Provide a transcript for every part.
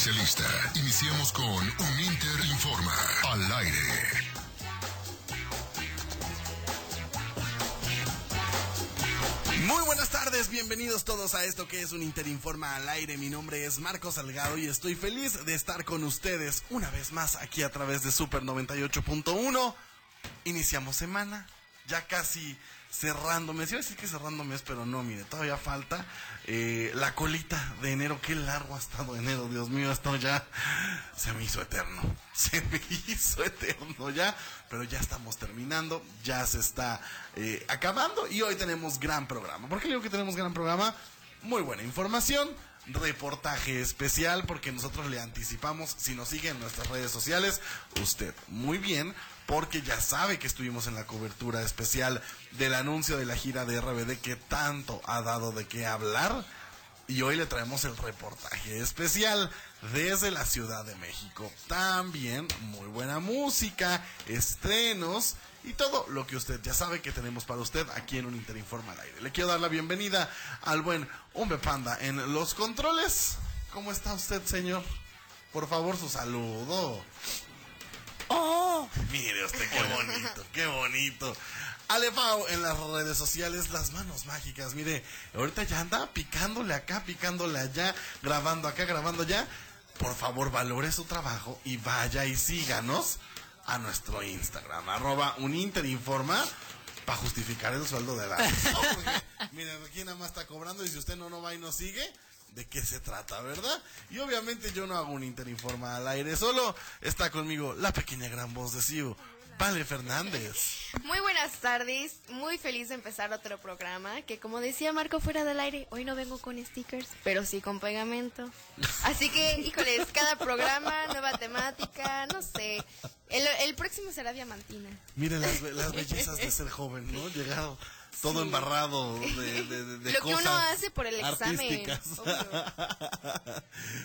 especialista. Iniciamos con Un Inter Informa al aire. Muy buenas tardes, bienvenidos todos a esto que es un Interinforma al aire. Mi nombre es Marco Salgado y estoy feliz de estar con ustedes una vez más aquí a través de Super 98.1. Iniciamos semana, ya casi cerrando mes. Iba a decir que cerrando mes, pero no, mire, todavía falta eh, la colita de enero. Qué largo ha estado enero, Dios mío, esto ya se me hizo eterno. Se me hizo eterno ya, pero ya estamos terminando, ya se está eh, acabando y hoy tenemos gran programa. ¿Por qué digo que tenemos gran programa? Muy buena información, reportaje especial porque nosotros le anticipamos, si nos sigue en nuestras redes sociales, usted muy bien, porque ya sabe que estuvimos en la cobertura especial del anuncio de la gira de RBD que tanto ha dado de qué hablar. Y hoy le traemos el reportaje especial desde la Ciudad de México. También muy buena música, estrenos y todo lo que usted ya sabe que tenemos para usted aquí en un Interinforma al aire. Le quiero dar la bienvenida al buen Umbe Panda en los controles. ¿Cómo está usted, señor? Por favor, su saludo. ¡Oh! Mire usted, qué bonito, qué bonito. Alefao en las redes sociales, las manos mágicas. Mire, ahorita ya anda picándole acá, picándole allá, grabando acá, grabando allá. Por favor, valore su trabajo y vaya y síganos a nuestro Instagram, arroba uninterinforma, para justificar el sueldo de la... Porque, miren, aquí nada más está cobrando y si usted no, no va y no sigue, de qué se trata, ¿verdad? Y obviamente yo no hago un Interinforma al aire, solo está conmigo la pequeña gran voz de Siu, Vale Fernández. Muy buenas tardes, muy feliz de empezar otro programa, que como decía Marco fuera del aire, hoy no vengo con stickers, pero sí con pegamento. Así que, híjoles, cada programa, nueva temática, no sé. El, el próximo será diamantina. Miren las, las bellezas de ser joven, ¿no? Llegado todo Sí. embarrado de, de, de- de Lo que uno hace por el examen, artísticas.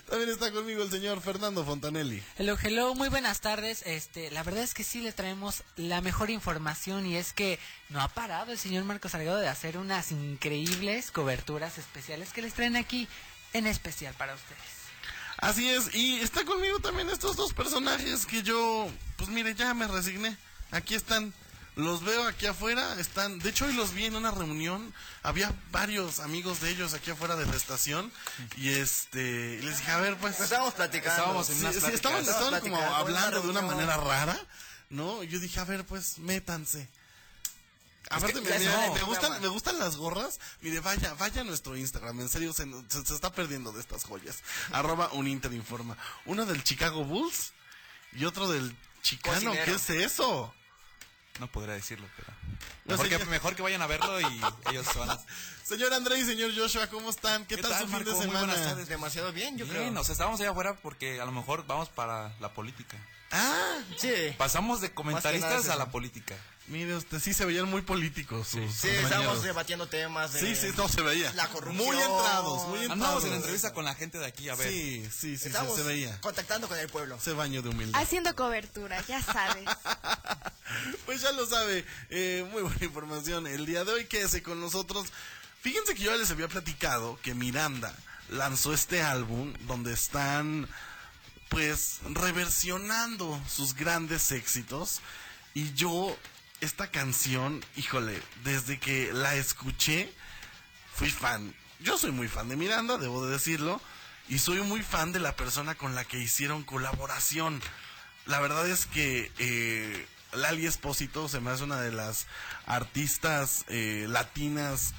También está conmigo el señor Fernando Fontanelli. Hello, hello, muy buenas tardes. Este, la verdad es que sí le traemos la mejor información y es que no ha parado el señor Marcos Salgado de hacer unas increíbles coberturas especiales que les traen aquí en especial para ustedes. Así es, y está conmigo también estos dos personajes que yo, pues mire, ya me resigné. Aquí están, los veo aquí afuera, están, de hecho hoy los vi en una reunión, había varios amigos de ellos aquí afuera de la estación, y este, y les dije, a ver, pues... Estábamos platicando. Estábamos en Sí, unas sí, estaban, como hablando de una manera rara, ¿no? Y yo dije, a ver, pues, métanse. Aparte, me, no, me gustan, me gustan las gorras. Mire, vaya, vaya a nuestro Instagram. En serio, se, se- se está perdiendo de estas joyas. Arroba un Interinforma. Uno del Chicago Bulls y otro del Chicano. Cocinero. ¿Qué es eso? No podría decirlo, pero. No Mejor, sé, que, mejor que vayan a verlo y ellos se van a. Señor André y señor Joshua, ¿cómo están? ¿Qué, ¿Qué tal, tal, su fin Marco? de Muy semana? buenas tardes. Demasiado bien, yo Bien, creo. o sea, estábamos allá afuera porque a lo mejor vamos para la política. Ah, Sí. Pasamos de comentaristas a la política. mire usted, sí se veían muy políticos sus Sí, estábamos debatiendo temas de... Sí, sí, no se veía. La corrupción. Muy entrados, muy entrados. Andamos en entrevista con la gente de aquí, a ver. Sí, sí, sí, se, se veía. contactando con el pueblo. Ese baño de humildad. Haciendo cobertura, ya sabes. Pues ya lo sabe, eh, muy buena información. El día de hoy quédese con nosotros. Fíjense que yo ya les había platicado que Miranda lanzó este álbum donde están pues reversionando sus grandes éxitos y yo esta canción, híjole, desde que la escuché fui fan. Yo soy muy fan de Miranda, debo de decirlo, y soy muy fan de la persona con la que hicieron colaboración. La verdad es que eh, Lali Espósito se me hace una de las artistas eh, latinas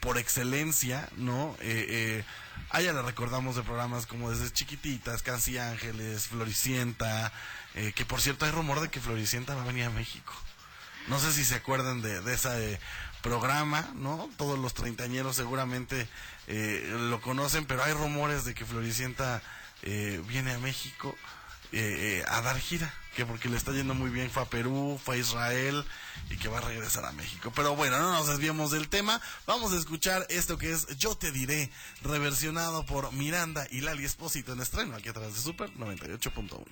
por excelencia, ¿no? Eh, eh, a ella la recordamos de programas como desde chiquititas, Casi Ángeles, Floricienta, eh, que por cierto hay rumor de que Floricienta va a venir a México. No sé si se acuerdan de, de ese programa, ¿no? Todos los treintañeros seguramente eh, lo conocen, pero hay rumores de que Floricienta eh, viene a México a dar gira, que porque le está yendo muy bien fue a Perú, fue a Israel y que va a regresar a México. Pero bueno, no nos desviemos del tema, vamos a escuchar esto que es Yo te diré, reversionado por Miranda y Lali Espósito en estreno aquí a través de Super 98.1.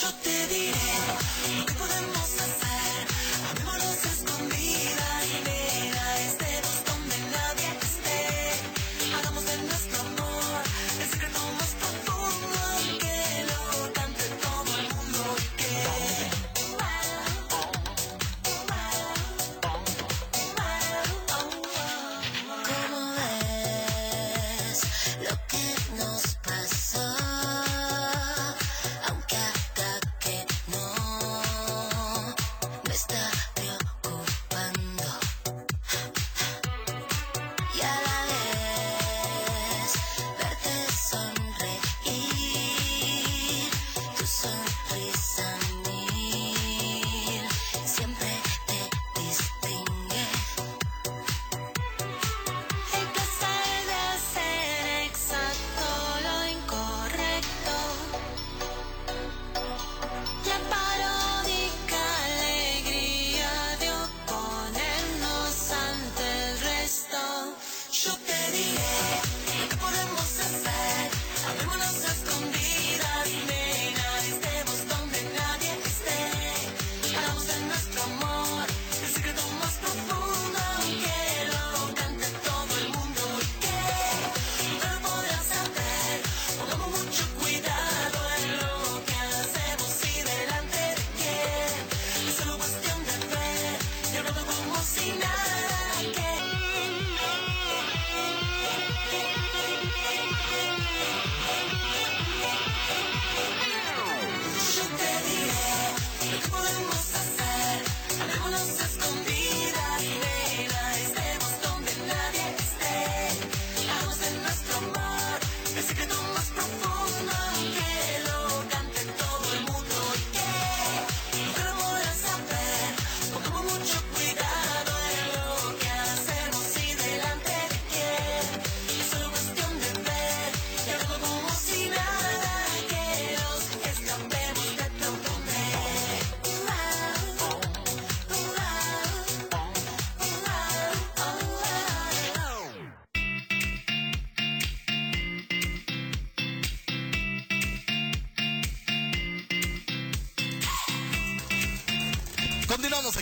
yo te diré que podemos hacer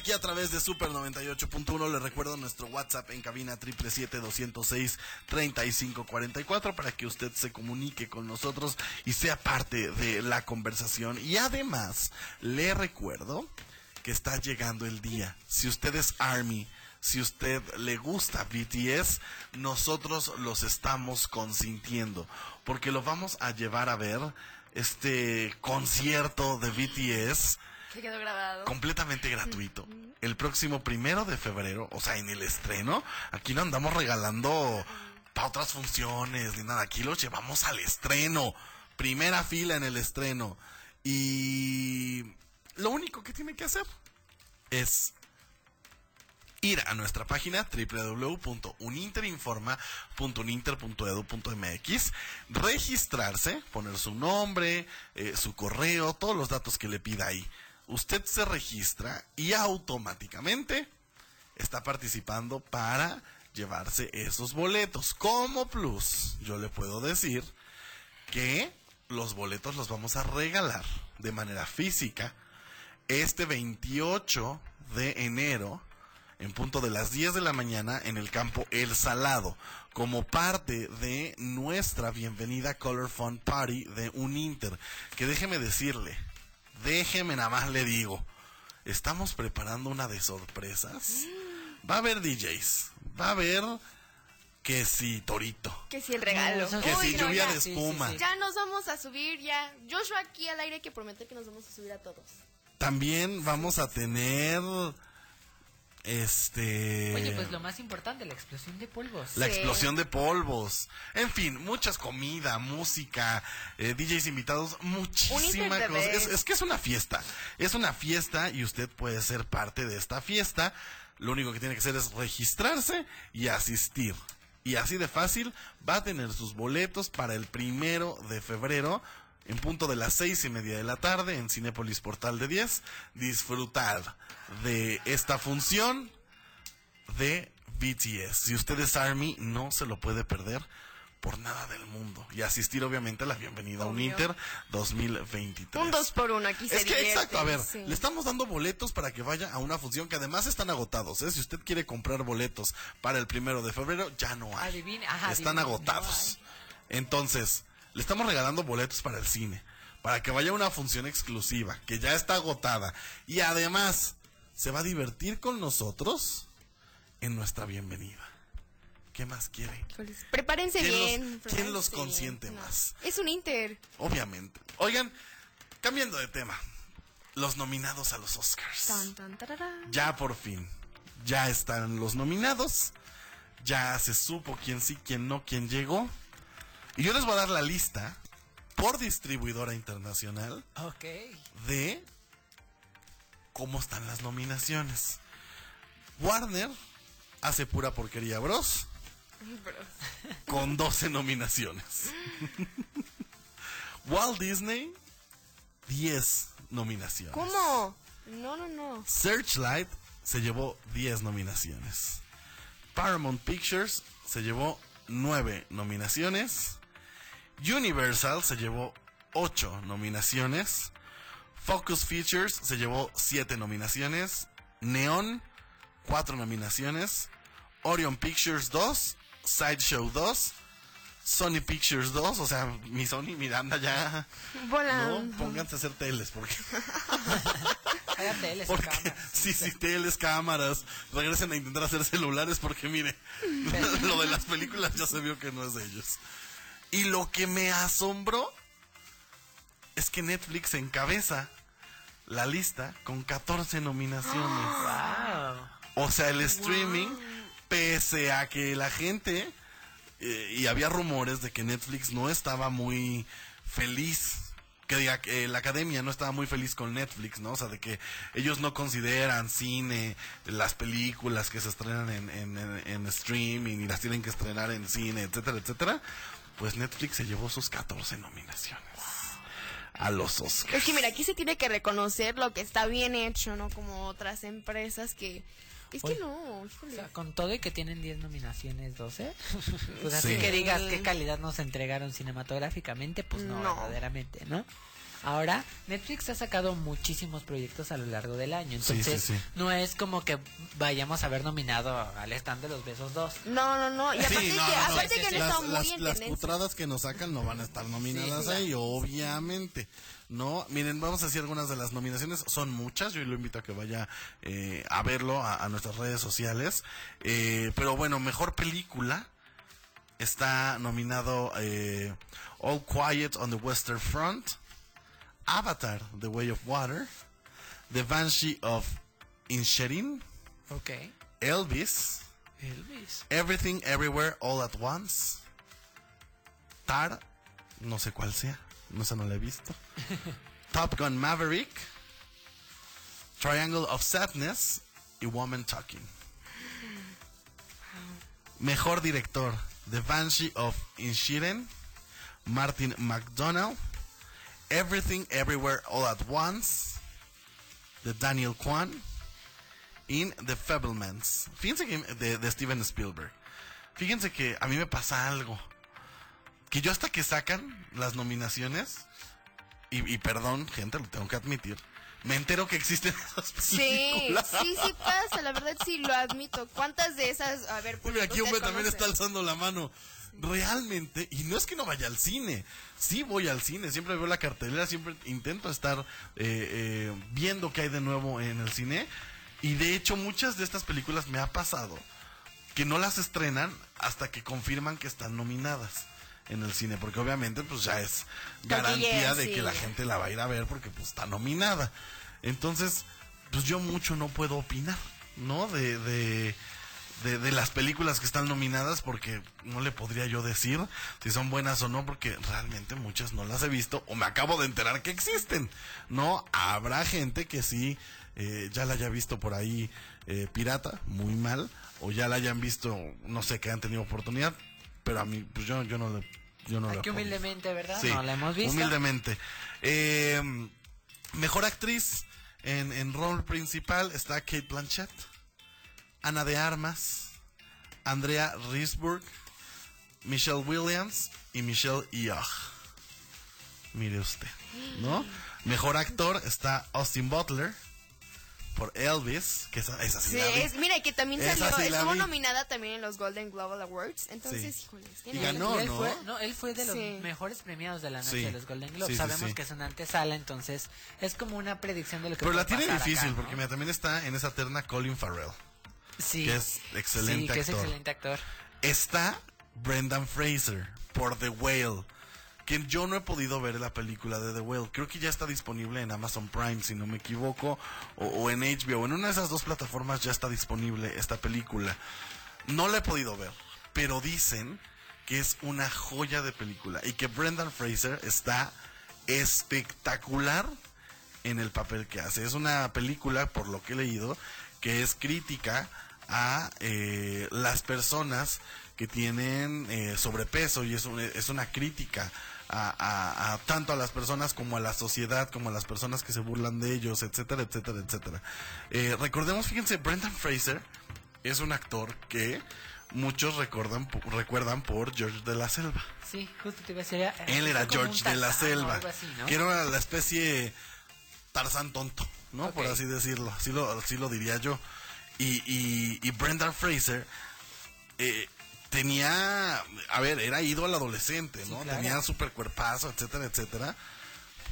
aquí a través de Super 98.1. Les recuerdo nuestro WhatsApp en cabina 777-206-3544 para que usted se comunique con nosotros y sea parte de la conversación. Y además, le recuerdo que está llegando el día. Si usted es Army, si usted le gusta BTS, nosotros los estamos consintiendo porque lo vamos a llevar a ver este concierto de BTS Que quedó grabado. completamente gratuito. El próximo primero de febrero, o sea, en el estreno, aquí no andamos regalando para otras funciones ni nada. Aquí los llevamos al estreno. Primera fila en el estreno. Y lo único que tiene que hacer es ir a nuestra página www.uninterinforma.uninter.edu.mx, registrarse, poner su nombre, eh, su correo, todos los datos que le pida ahí. Usted se registra y automáticamente está participando para llevarse esos boletos. Como plus, yo le puedo decir que los boletos los vamos a regalar de manera física este 28 de enero en punto de las 10 de la mañana en el campo El Salado como parte de nuestra bienvenida Color Fun Party de Uninter que déjeme decirle déjeme nada más le digo estamos preparando una de sorpresas va a haber DJs va a haber que si Torito Que si el regalo. Que Uy, si no, lluvia ya. de Sí, sí, espuma sí. Ya nos vamos a subir, ya. Joshua aquí al aire que prometer que nos vamos a subir a todos. también vamos a tener este Oye, pues lo más importante, la explosión de polvos. La Sí. explosión de polvos. En fin, muchas comida, música, eh, DJs invitados, muchísima Inter cosa. TV. Es, es que es una fiesta. Es una fiesta y usted puede ser parte de esta fiesta. Lo único que tiene que hacer es registrarse y asistir. Y así de fácil va a tener sus boletos para el primero de febrero en punto de las seis y media de la tarde en Cinépolis Portal de 10. Disfrutar de esta función de BTS. Si usted es Army, no se lo puede perder por nada del mundo y asistir obviamente a la bienvenida a un. Inter 2023. Un dos por uno, aquí se Es que exacto, a ver, sí. le estamos dando boletos para que vaya a una función que además están agotados, ¿eh? Si usted quiere comprar boletos para el primero de febrero, ya no hay. Adivine, ajá, están adivine, no agotados. Entonces, le estamos regalando boletos para el cine, para que vaya a una función exclusiva, que ya está agotada. Y además, se va a divertir con nosotros en nuestra bienvenida. ¿Qué más quiere? Prepárense ¿Quién los- bien. quién los bien. consiente más? Es un Inter. Obviamente. Oigan, cambiando de tema. Los nominados a los Oscars. Tan, tan, tararán. Ya por fin. Ya están los nominados. Ya se supo quién sí, quién no, quién llegó. Y yo les voy a dar la lista por distribuidora internacional Ok. de cómo están las nominaciones. Warner hace pura porquería, bros. Con 12 nominaciones. Walt Disney, 10 nominaciones. ¿Cómo? No, no, no. Searchlight se llevó 10 nominaciones. Paramount Pictures se llevó 9 nominaciones. Universal se llevó 8 nominaciones. Focus Features se llevó 7 nominaciones. Neon, 4 nominaciones. Orion Pictures 2. Sideshow 2. Sony Pictures 2. O sea, mi Sony Miranda ya. Volando. No, pónganse a hacer teles porque. Cállate, él es Porque, cámara. sí, sí, teles, cámaras, regresen a intentar hacer celulares porque mire, lo de las películas ya se vio que no es de ellos. Y lo que me asombró es que Netflix encabeza la lista con 14 nominaciones. Wow. O sea, el streaming, pese a que la gente, eh, y había rumores de que Netflix no estaba muy feliz, que diga que eh, la academia no estaba muy feliz con Netflix, ¿no? O sea, de que ellos no consideran cine, las películas que se estrenan en, en, en- en streaming y las tienen que estrenar en cine, etcétera, etcétera. Pues Netflix se llevó sus 14 nominaciones a los Oscars. Es que mira, aquí se tiene que reconocer lo que está bien hecho, ¿no? Como otras empresas que... Es que Oye. no, O híjole. sea, con todo y que tienen 10 nominaciones, 12. Pues Sí. así que digas qué calidad nos entregaron cinematográficamente, pues no, No. verdaderamente, ¿no? Ahora, Netflix ha sacado muchísimos proyectos a lo largo del año, entonces sí, sí. no es como que vayamos a ver nominado al stand de los besos 2. No, no, no. Y aparte Sí, no, que, no, no. aparte Sí, que sí, han sí. estado las, muy las- las putradas que nos sacan no van a estar nominadas Sí, ahí, obviamente. No, miren, vamos a decir algunas de las nominaciones. Son muchas, yo lo invito a que vaya eh, a verlo a, a nuestras redes sociales. Eh, pero bueno, mejor película está nominado eh, All Quiet on the Western Front, Avatar, The Way of Water, The Banshee of Inisherin, Ok. Elvis, Elvis. Everything Everywhere All at Once. Tar, no sé cuál sea, no sé, no la he visto. Top Gun Maverick. Triangle of Sadness y Woman Talking. Mejor director: The Banshee of Inisherin, Martin McDonald. Everything Everywhere All at Once, de Daniel Kwan. In The Fablemans. Fíjense que de, de Steven Spielberg. Fíjense que a mí me pasa algo. Que yo hasta que sacan las nominaciones, y, y perdón, gente, lo tengo que admitir, me entero que existen esas Sí, películas. sí, sí pasa, la verdad sí lo admito. ¿Cuántas de esas? A ver, pues, Mira, aquí hombre también está alzando la mano. Realmente, y no es que no vaya al cine, sí voy al cine, siempre veo la cartelera, siempre intento estar eh, eh, viendo qué hay de nuevo en el cine. Y de hecho, muchas de estas películas me ha pasado que no las estrenan hasta que confirman que están nominadas en el cine, porque obviamente pues ya es garantía de que la gente la va a ir a ver porque pues está nominada. Entonces, pues yo mucho no puedo opinar, ¿no? De, de, de, de las películas que están nominadas porque no le podría yo decir si son buenas o no porque realmente muchas no las he visto o me acabo de enterar que existen, ¿no? Habrá gente que sí eh, ya la haya visto por ahí eh, pirata, muy mal, o ya la hayan visto, no sé, que han tenido oportunidad, pero a mí, pues yo, yo no le... Yo no Ay, la que humildemente, ¿verdad? Sí, no la hemos visto. Humildemente. Eh, mejor actriz en, en rol principal está Kate Blanchett, Ana de Armas, Andrea Risburg, Michelle Williams y Michelle Yeoh. Mire usted, ¿no? Mejor actor está Austin Butler por Elvis, que esa, esa sí, es, mira, que también Esa salió, sí la estuvo vi. nominada también en los Golden Global Awards, entonces, Sí. híjoles, Y ganó, él ¿no? Fue, no, él fue de los Sí. mejores premiados de la noche Sí. de los Golden Globes. Sí, sí, Sabemos sí. que es una antesala, entonces es como una predicción de lo que Pero la tiene pasar difícil acá, ¿no? porque mira, también está en esa terna Colin Farrell. Sí. que es excelente sí, que es actor. excelente actor. Está Brendan Fraser por The Whale. Que yo no he podido ver la película de The Whale. Creo que ya está disponible en Amazon Prime, si no me equivoco. O, o en HBO. En una de esas dos plataformas ya está disponible esta película. No la he podido ver. Pero dicen que es una joya de película. Y que Brendan Fraser está espectacular en el papel que hace. Es una película, por lo que he leído, que es crítica a eh, las personas que tienen eh, sobrepeso y es, un- es una crítica a, a- a tanto a las personas como a la sociedad, como a las personas que se burlan de ellos, etcétera, etcétera, etcétera. Eh, recordemos, fíjense, Brendan Fraser es un actor que muchos recuerdan, po- recuerdan por George de la Selva. Sí, justo te iba a decir. eh, Él era George de la Selva, algo así, ¿no? que era la especie Tarzán tonto, ¿no? Por así decirlo, así lo, así lo diría yo. Y, y, y Brendan Fraser eh, tenía, a ver, era ídolo adolescente, ¿no? claro. Tenía super cuerpazo, etcétera, etcétera.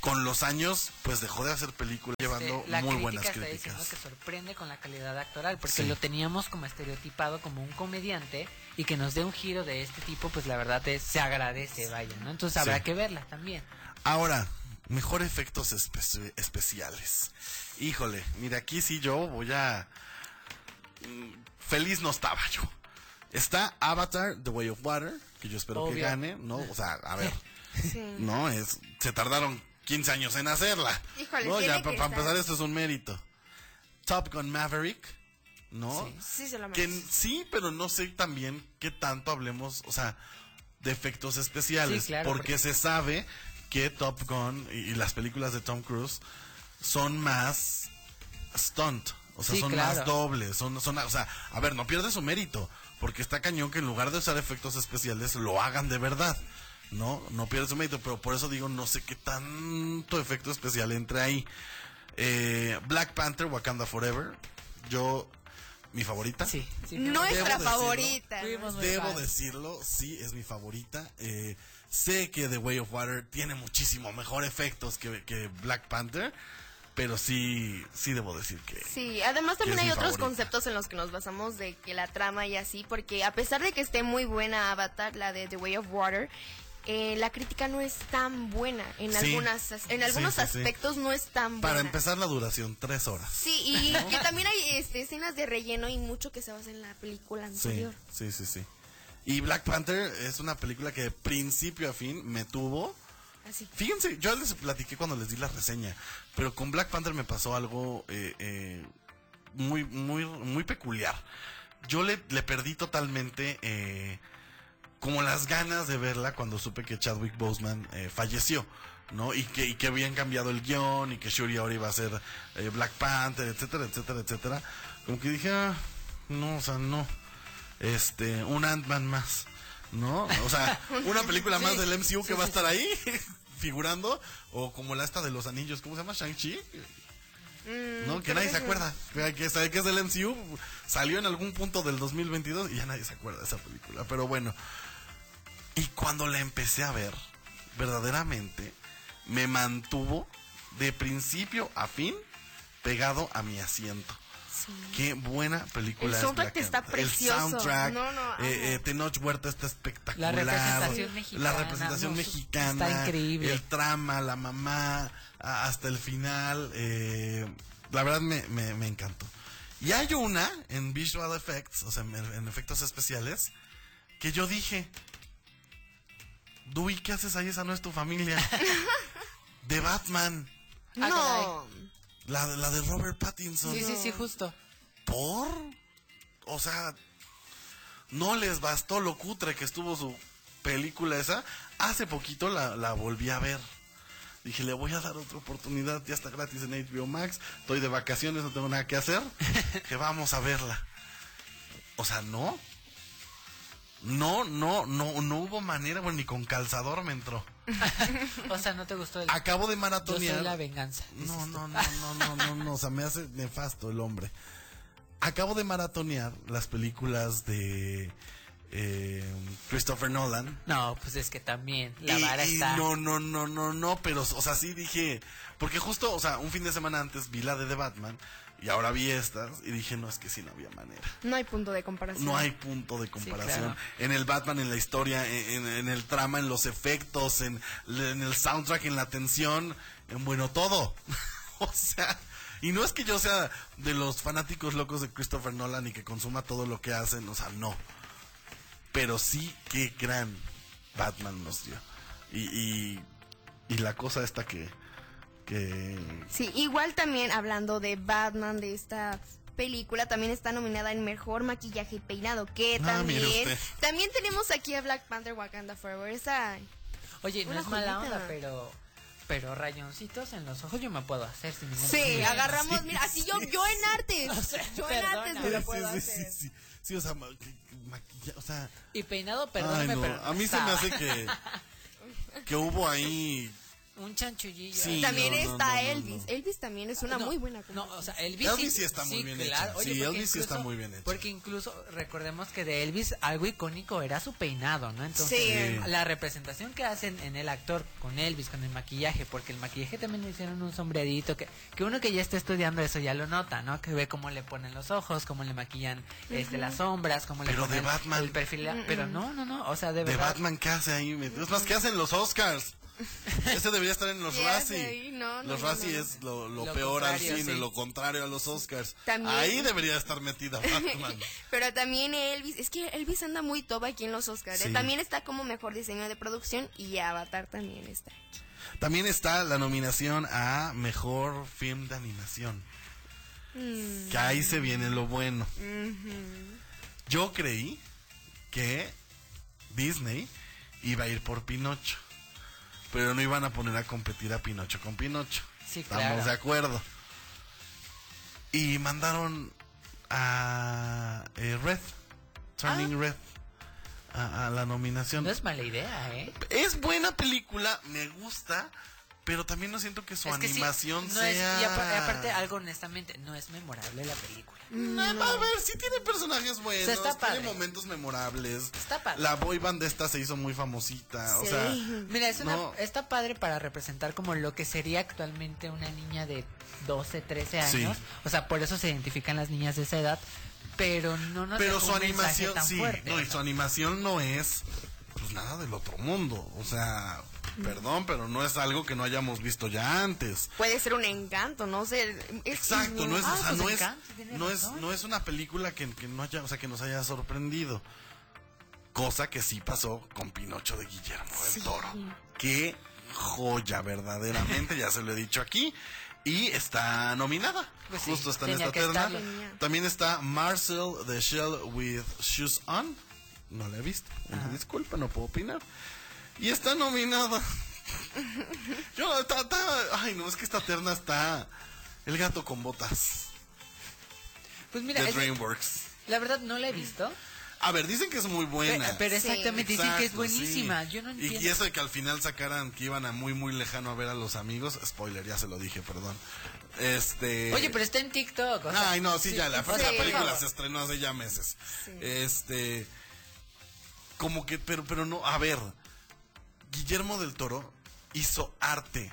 Con los años, pues dejó de hacer películas llevando la muy buenas está críticas. diciendo que sorprende con la calidad actoral, porque Sí. lo teníamos como estereotipado como un comediante y que nos dé un giro de este tipo, pues la verdad es, se agradece, vaya, ¿no? Entonces habrá Sí. que verla también. Ahora, mejor efectos espe- especiales. Híjole, mira, aquí sí yo voy a... mm, Feliz no estaba yo. Está Avatar, The Way of Water, que yo espero que gane, ¿no? O sea, a ver, Sí. no, es... Se tardaron 15 años en hacerla. Híjole, no, ya para empezar esto es un mérito. Top Gun Maverick, ¿no? Sí, se lo Que sí, pero no sé también qué tanto hablemos, o sea, de efectos especiales, Sí, claro, porque, porque- se sabe que Top Gun y, y las películas de Tom Cruise son más stunt, o sea, Sí, son claro. más dobles, son, son, o sea, a ver, no pierde su mérito, porque está cañón que en lugar de usar efectos especiales lo hagan de verdad. No, no pierde su mérito, pero por eso digo, no sé qué tanto efecto especial entre ahí. Eh, Black Panther, Wakanda Forever, yo, mi favorita. Sí, sí. Nuestra decirlo. favorita. Debo decirlo, sí, es mi favorita. Eh, sé que The Way of Water tiene muchísimo mejor efectos que, que Black Panther, pero sí, sí debo decir que... Sí, además también hay otros favorita. conceptos en los que nos basamos de que la trama y así, porque a pesar de que esté muy buena Avatar, la de The Way of Water, eh, la crítica no es tan buena en Sí. algunas en Sí, algunos sí, sí. aspectos no es tan Para buena. empezar la duración, tres horas. Sí, y que también hay este, escenas de relleno y mucho que se basa en la película Sí, anterior. sí, sí, sí. Y Black Panther es una película que de principio a fin me tuvo... Así. Fíjense, yo les platiqué cuando les di la reseña, pero con Black Panther me pasó algo eh, eh, muy, muy, muy peculiar. Yo le, perdí totalmente eh, como las ganas de verla cuando supe que Chadwick Boseman eh, falleció, ¿no? Y que, que habían cambiado el guion y que Shuri ahora iba a ser eh, Black Panther, etcétera, etcétera, etcétera. Como que dije, ah, no, o sea, no. Este, un Ant-Man más, ¿no? O sea, una película más del MCU que sí, va a estar ahí figurando, o como la esta de los anillos, ¿cómo se llama? Shang-Chi. Mm, ¿no? Que nadie se acuerda. Que, que es del MCU. Salió en algún punto del 2022 y ya nadie se acuerda de esa película. Pero bueno. Y cuando la empecé a ver, verdaderamente me mantuvo de principio a fin pegado a mi asiento. Qué buena película El es soundtrack Black está precioso. El soundtrack. No, eh, eh, Tenoch Huerta está espectacular. La representación mexicana, La representación no, mexicana. está increíble. El trama, la mamá, hasta el final. eh, la verdad me, me, me encantó. Y hay una en Visual Effects, o sea, en, en efectos especiales, que yo dije, Dewey, ¿qué haces ahí? Esa no es tu familia. de Batman. Ah, No. La, la de Robert Pattinson. Sí, sí, sí, justo. ¿Por? O sea, no les bastó lo cutre que estuvo su película esa. Hace poquito la, la volví a ver. Dije, le voy a dar otra oportunidad. Ya está gratis en HBO Max. Estoy de vacaciones, no tengo nada que hacer. que vamos a verla. O sea, no. No, no, no, no hubo manera, bueno, ni con calzador me entró. O sea, ¿no te gustó el... Acabo de Yo maratonear. soy la venganza. No, no, no, no, no, no, no, o sea, me hace nefasto el hombre. Acabo de maratonear las películas de eh, Christopher Nolan. No, pues es que también la Y- vara y está... no, no, no, no, no, pero, o sea, sí dije, porque justo, o sea, un fin de semana antes vi la de The Batman y ahora vi estas y dije, no, es que sí, no había manera. No hay punto de comparación. No hay punto de comparación. claro. En el Batman, en la historia, en, en- en el trama, en los efectos, en, en el soundtrack, en la tensión, en bueno, todo. o sea, y no es que yo sea de los fanáticos locos de Christopher Nolan y que consuma todo lo que hacen, o sea, no. Pero sí, qué gran Batman nos dio. Y, y, y la cosa esta que... que Sí, igual también hablando de Batman, de esta película, también está nominada en Mejor Maquillaje y Peinado, que Ah, mire también... usted. También tenemos aquí a Black Panther Wakanda Forever, esa... Oye, no es mala onda, pero... Pero rayoncitos en los ojos yo me puedo hacer sin ningún Sí, problema. agarramos, mira, así yo, yo en artes, O sea, yo en artes me lo Sí, puedo hacer. sí, sí. Sí, o sea, ma- que- maquilla- o sea, Y peinado, Ay, perdóname, no, pero... A mí se me hace que, que hubo ahí. Un chanchullillo. Sí, También no, está no, no, Elvis, no. Elvis también es una No, muy buena No, o sea, Elvis, Elvis sí está muy bien hecha. Oye, Sí, porque Elvis sí está incluso- muy bien hecha. Porque incluso recordemos que de Elvis algo icónico era su peinado, ¿no? Entonces, Sí. Sí. la representación que hacen en el actor con Elvis, con el maquillaje, porque el maquillaje también le hicieron un sombreadito, que, que uno que ya está estudiando eso ya lo nota, ¿no? Que ve cómo le ponen los ojos, cómo le maquillan este, las sombras, cómo le Pero de ponen Batman. el perfil. Pero no, no, no, o sea, de De verdad. Batman, ¿qué hace ahí? Es más, ¿qué hacen los Oscars? Ese debería estar en los no, los no, Razzie no. es lo, lo Lo peor al cine, sí. lo contrario a los Oscars. También- Ahí debería estar metida Batman. Pero también Elvis, es que Elvis anda muy top aquí en los Oscars. ¿eh? Sí. También está como mejor diseño de producción y Avatar también está. También está la nominación a Mejor Film de Animación. Mm. Que ahí se viene lo bueno. Yo creí que Disney iba a ir por Pinocho. Pero no iban a poner a competir a Pinocho con Pinocho. Sí, Estamos claro. de acuerdo. Y mandaron a eh, Red, Turning Ah. Red, a, a la nominación. No es mala idea, ¿eh? Es buena película, me gusta, pero también no siento que su Es que sí, animación no es- sea... y apa- aparte, algo honestamente, no es memorable la película. No, a ver, sí tiene personajes buenos, O sea, está tiene padre. momentos memorables. Está padre. La boy band esta se hizo muy famosita, o sea... Mira, es una, No. está padre para representar como lo que sería actualmente una niña de 12, 13 Sí. años. O sea, por eso se identifican las niñas de esa edad. Pero no nos Pero su un animación, tan sí, fuerte, no, y ¿no? su animación no es pues nada del otro mundo, o sea, perdón, pero no es algo que no hayamos visto ya antes. Puede ser un encanto, no sé. es- Exacto, no es, Ah, o sea, pues no es, no es, no es una película que, que no haya, o sea, que nos haya sorprendido. Cosa que sí pasó con Pinocho de Guillermo del Toro. Qué joya, verdaderamente, ya se lo he dicho aquí. Y está nominada. Pues sí, Justo está en esta terna. También está Marcel the Shell with Shoes On. No la he visto. Una disculpa, no puedo opinar. Y está nominada. Yo, está, está- ay, no, es que esta terna está. El gato con botas. Pues mira, de DreamWorks. la verdad no la he visto. A ver, dicen que es muy buena. Pero, pero Sí. exactamente dicen que es Exacto, buenísima. sí. Yo no Y- entiendo. Y, eso de que al final sacaran que iban a muy, muy lejano a ver a los amigos. Spoiler, ya se lo dije, perdón. Este. Oye, pero está en TikTok. o sea, Ay, no, sí, ya, la, sí, por película se estrenó hace ya meses. Sí. Este. Como que, pero, pero no, a ver. Guillermo del Toro hizo arte.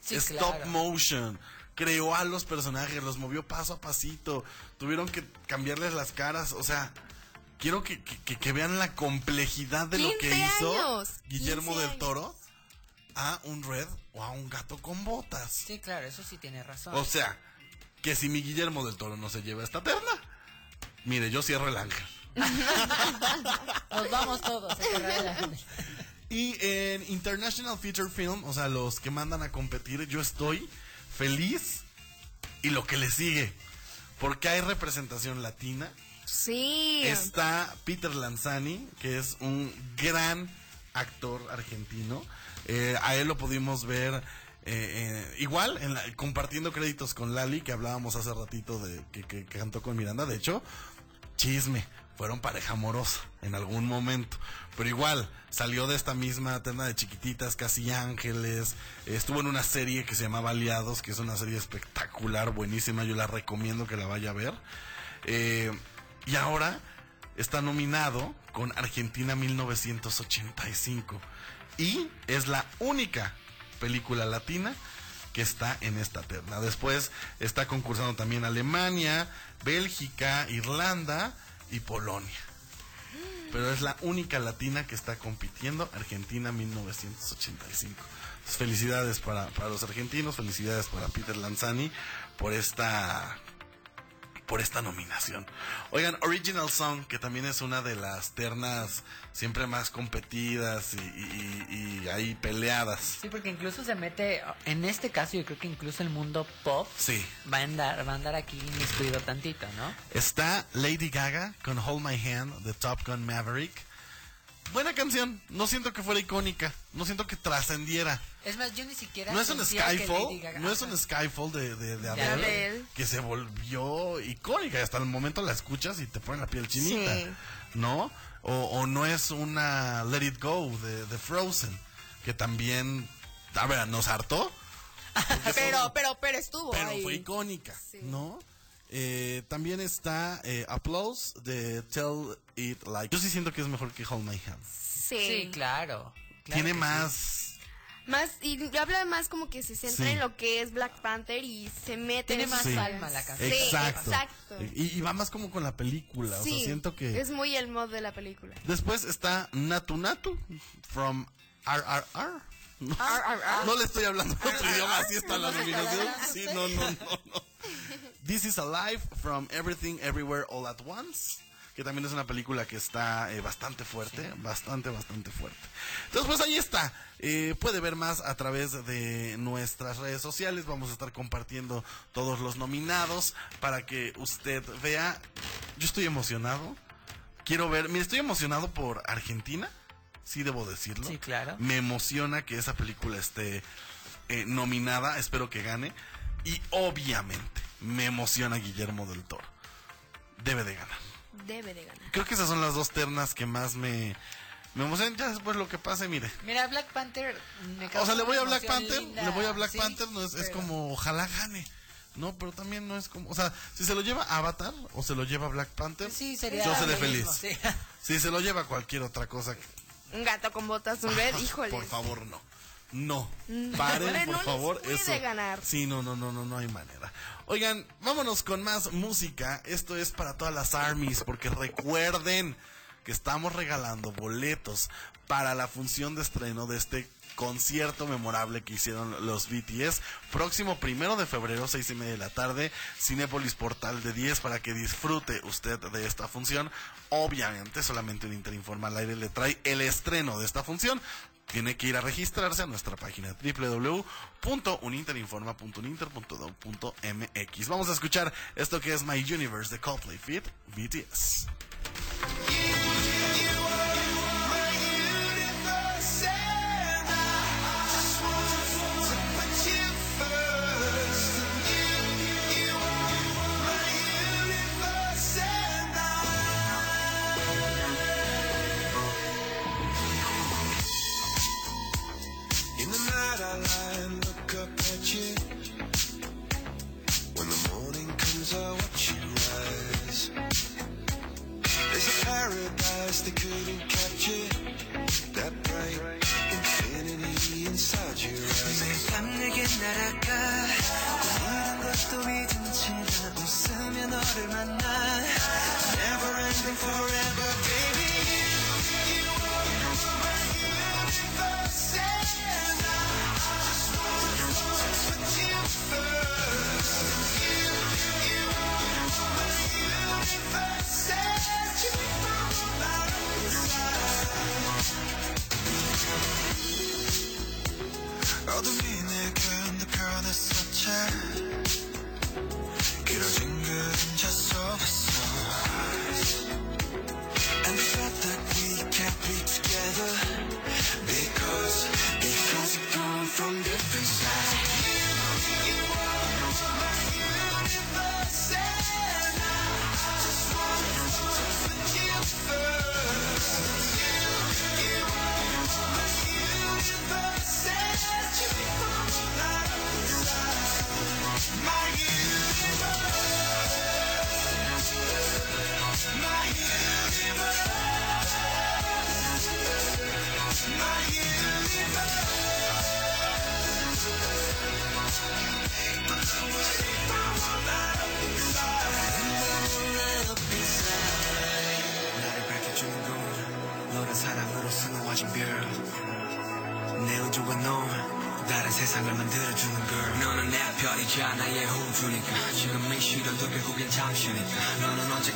Sí, Stop claro. motion. Creó a los personajes, los movió paso a pasito. Tuvieron que cambiarles las caras. O sea, quiero que, que- que- que vean la complejidad de lo que 15 hizo años, Guillermo 15 del. Toro a un red o a un gato con botas. Sí, claro, eso sí tiene razón. O sea, que si mi Guillermo del Toro no se lleva esta terna, mire, yo cierro el ángel. Nos vamos todos. a Y en International Feature Film, o sea, los que mandan a competir, yo estoy feliz y lo que le sigue. Porque hay representación latina. Sí. Está Peter Lanzani, que es un gran actor argentino. Eh, a él lo pudimos ver eh, eh, igual, en la- compartiendo créditos con Lali, que hablábamos hace ratito de que, que- que cantó con Miranda. De hecho, chisme. fueron pareja amorosa en algún momento. Pero igual, salió de esta misma terna de chiquititas, casi ángeles. Estuvo en una serie que se llamaba Aliados, que es una serie espectacular, buenísima. Yo la recomiendo que la vaya a ver. Eh, y ahora está nominado con Argentina 1985. Y es la única película latina que está en esta terna. Después está concursando también Alemania, Bélgica, Irlanda y Polonia. Pero es la única latina que está compitiendo, Argentina 1985. Entonces, felicidades para, para los argentinos, felicidades para Peter Lanzani por esta por esta nominación. Oigan, Original Song, que también es una de las ternas siempre más competidas y, y- y- y ahí peleadas. Sí, porque incluso se mete, en este caso yo creo que incluso el mundo pop Sí. va a andar, va a andar aquí inmiscuido tantito, ¿no? Está Lady Gaga con Hold My Hand de Top Gun Maverick. Buena canción, no siento que fuera icónica, no siento que trascendiera. Es más, yo ni siquiera No es un Skyfall, no es un Skyfall de, de, de De Adele, Adele. que se volvió icónica y hasta el momento la escuchas y te pone la piel chinita, Sí. ¿no? O, o no es una Let It Go de, de Frozen, que también, a ver, nos hartó, Pero, pero, pero estuvo pero ahí. fue icónica, Sí. ¿no? Eh, también está eh, Applause de Tell It Like. Yo sí siento que es mejor que Hold My Hand. Sí. Sí, claro. claro Tiene sí. más... Más, y habla más como que se centra Sí. en lo que es Black Panther y se mete Tiene en más alma la canción. Sí, exacto. exacto. Y, y va más como con la película. O Sí, sea, siento que. es muy el mod de la película. Después está Natu Natu from RRR. No, le estoy hablando en otro idioma, así está la nominación. Sí, no, no, no, no. This is Alive from Everything Everywhere All at Once. Que también es una película que está eh, bastante fuerte, bastante, bastante fuerte. Entonces, pues ahí está. Eh, puede ver más a través de nuestras redes sociales. Vamos a estar compartiendo todos los nominados para que usted vea. Yo estoy emocionado. Quiero ver. Mire, estoy emocionado por Argentina. Sí, debo decirlo. Sí, claro. Me emociona que esa película esté eh, nominada. Espero que gane. Y obviamente me emociona Guillermo del Toro. Debe de ganar. Debe de ganar. Creo que esas son las dos ternas que más me, me emocionan. Ya después lo que pase, mire. Mira, Black Panther me O sea, le voy a Black Panther, linda, le voy a Black sí, Panther, no es, es como ojalá gane. No, pero también no es como, o sea, si se lo lleva Avatar o se lo lleva Black Panther, Sí, sería yo seré feliz. mismo, sí. Si se lo lleva cualquier otra cosa, Un gato con botas, un red, híjole. por favor, no. No. Mm. Paren, No por les favor, puede eso. ganar. Sí, no, no, no, no, no hay manera. Oigan, vámonos con más música. Esto es para todas las armies, porque recuerden que estamos regalando boletos para la función de estreno de este concierto memorable que hicieron los BTS. Próximo primero de febrero, seis y media de la tarde, Cinépolis Portal de 10 para que disfrute usted de esta función. Obviamente, solamente un Interinforma al aire le trae el estreno de esta función. Tiene que ir a registrarse a nuestra página www.uninterinforma.uninter.edu.mx. Vamos a escuchar esto que es My Universe de Coldplay Fit BTS. city.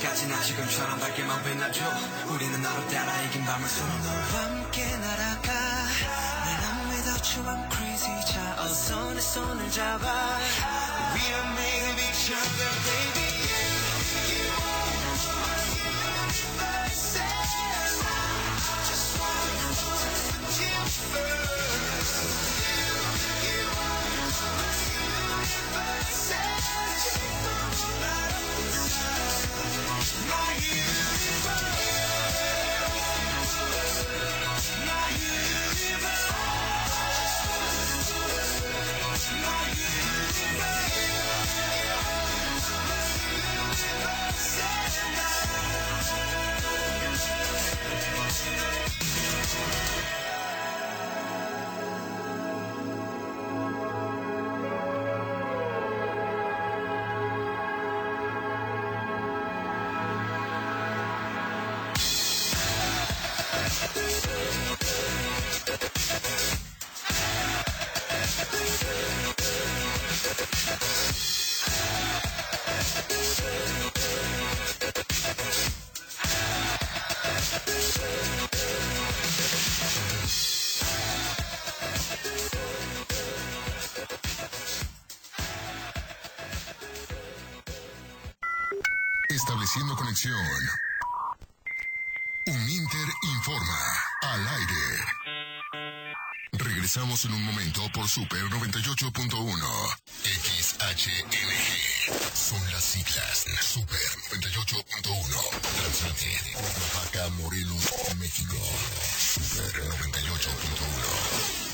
언제까지나 지금처럼 밝게만 빛나줘 우리는 너로 따라 이긴 밤을 너와 함께 날아가 I'm without you I'm crazy 자 어서 내 손을 잡아 We are made of each other baby Estableciendo conexión. Uninter informa al aire. Regresamos en un momento por Super 98.1. XHNG. Son las siglas. Super 98.1. Transmite de Cuernavaca, Morelos, México. Super 98.1.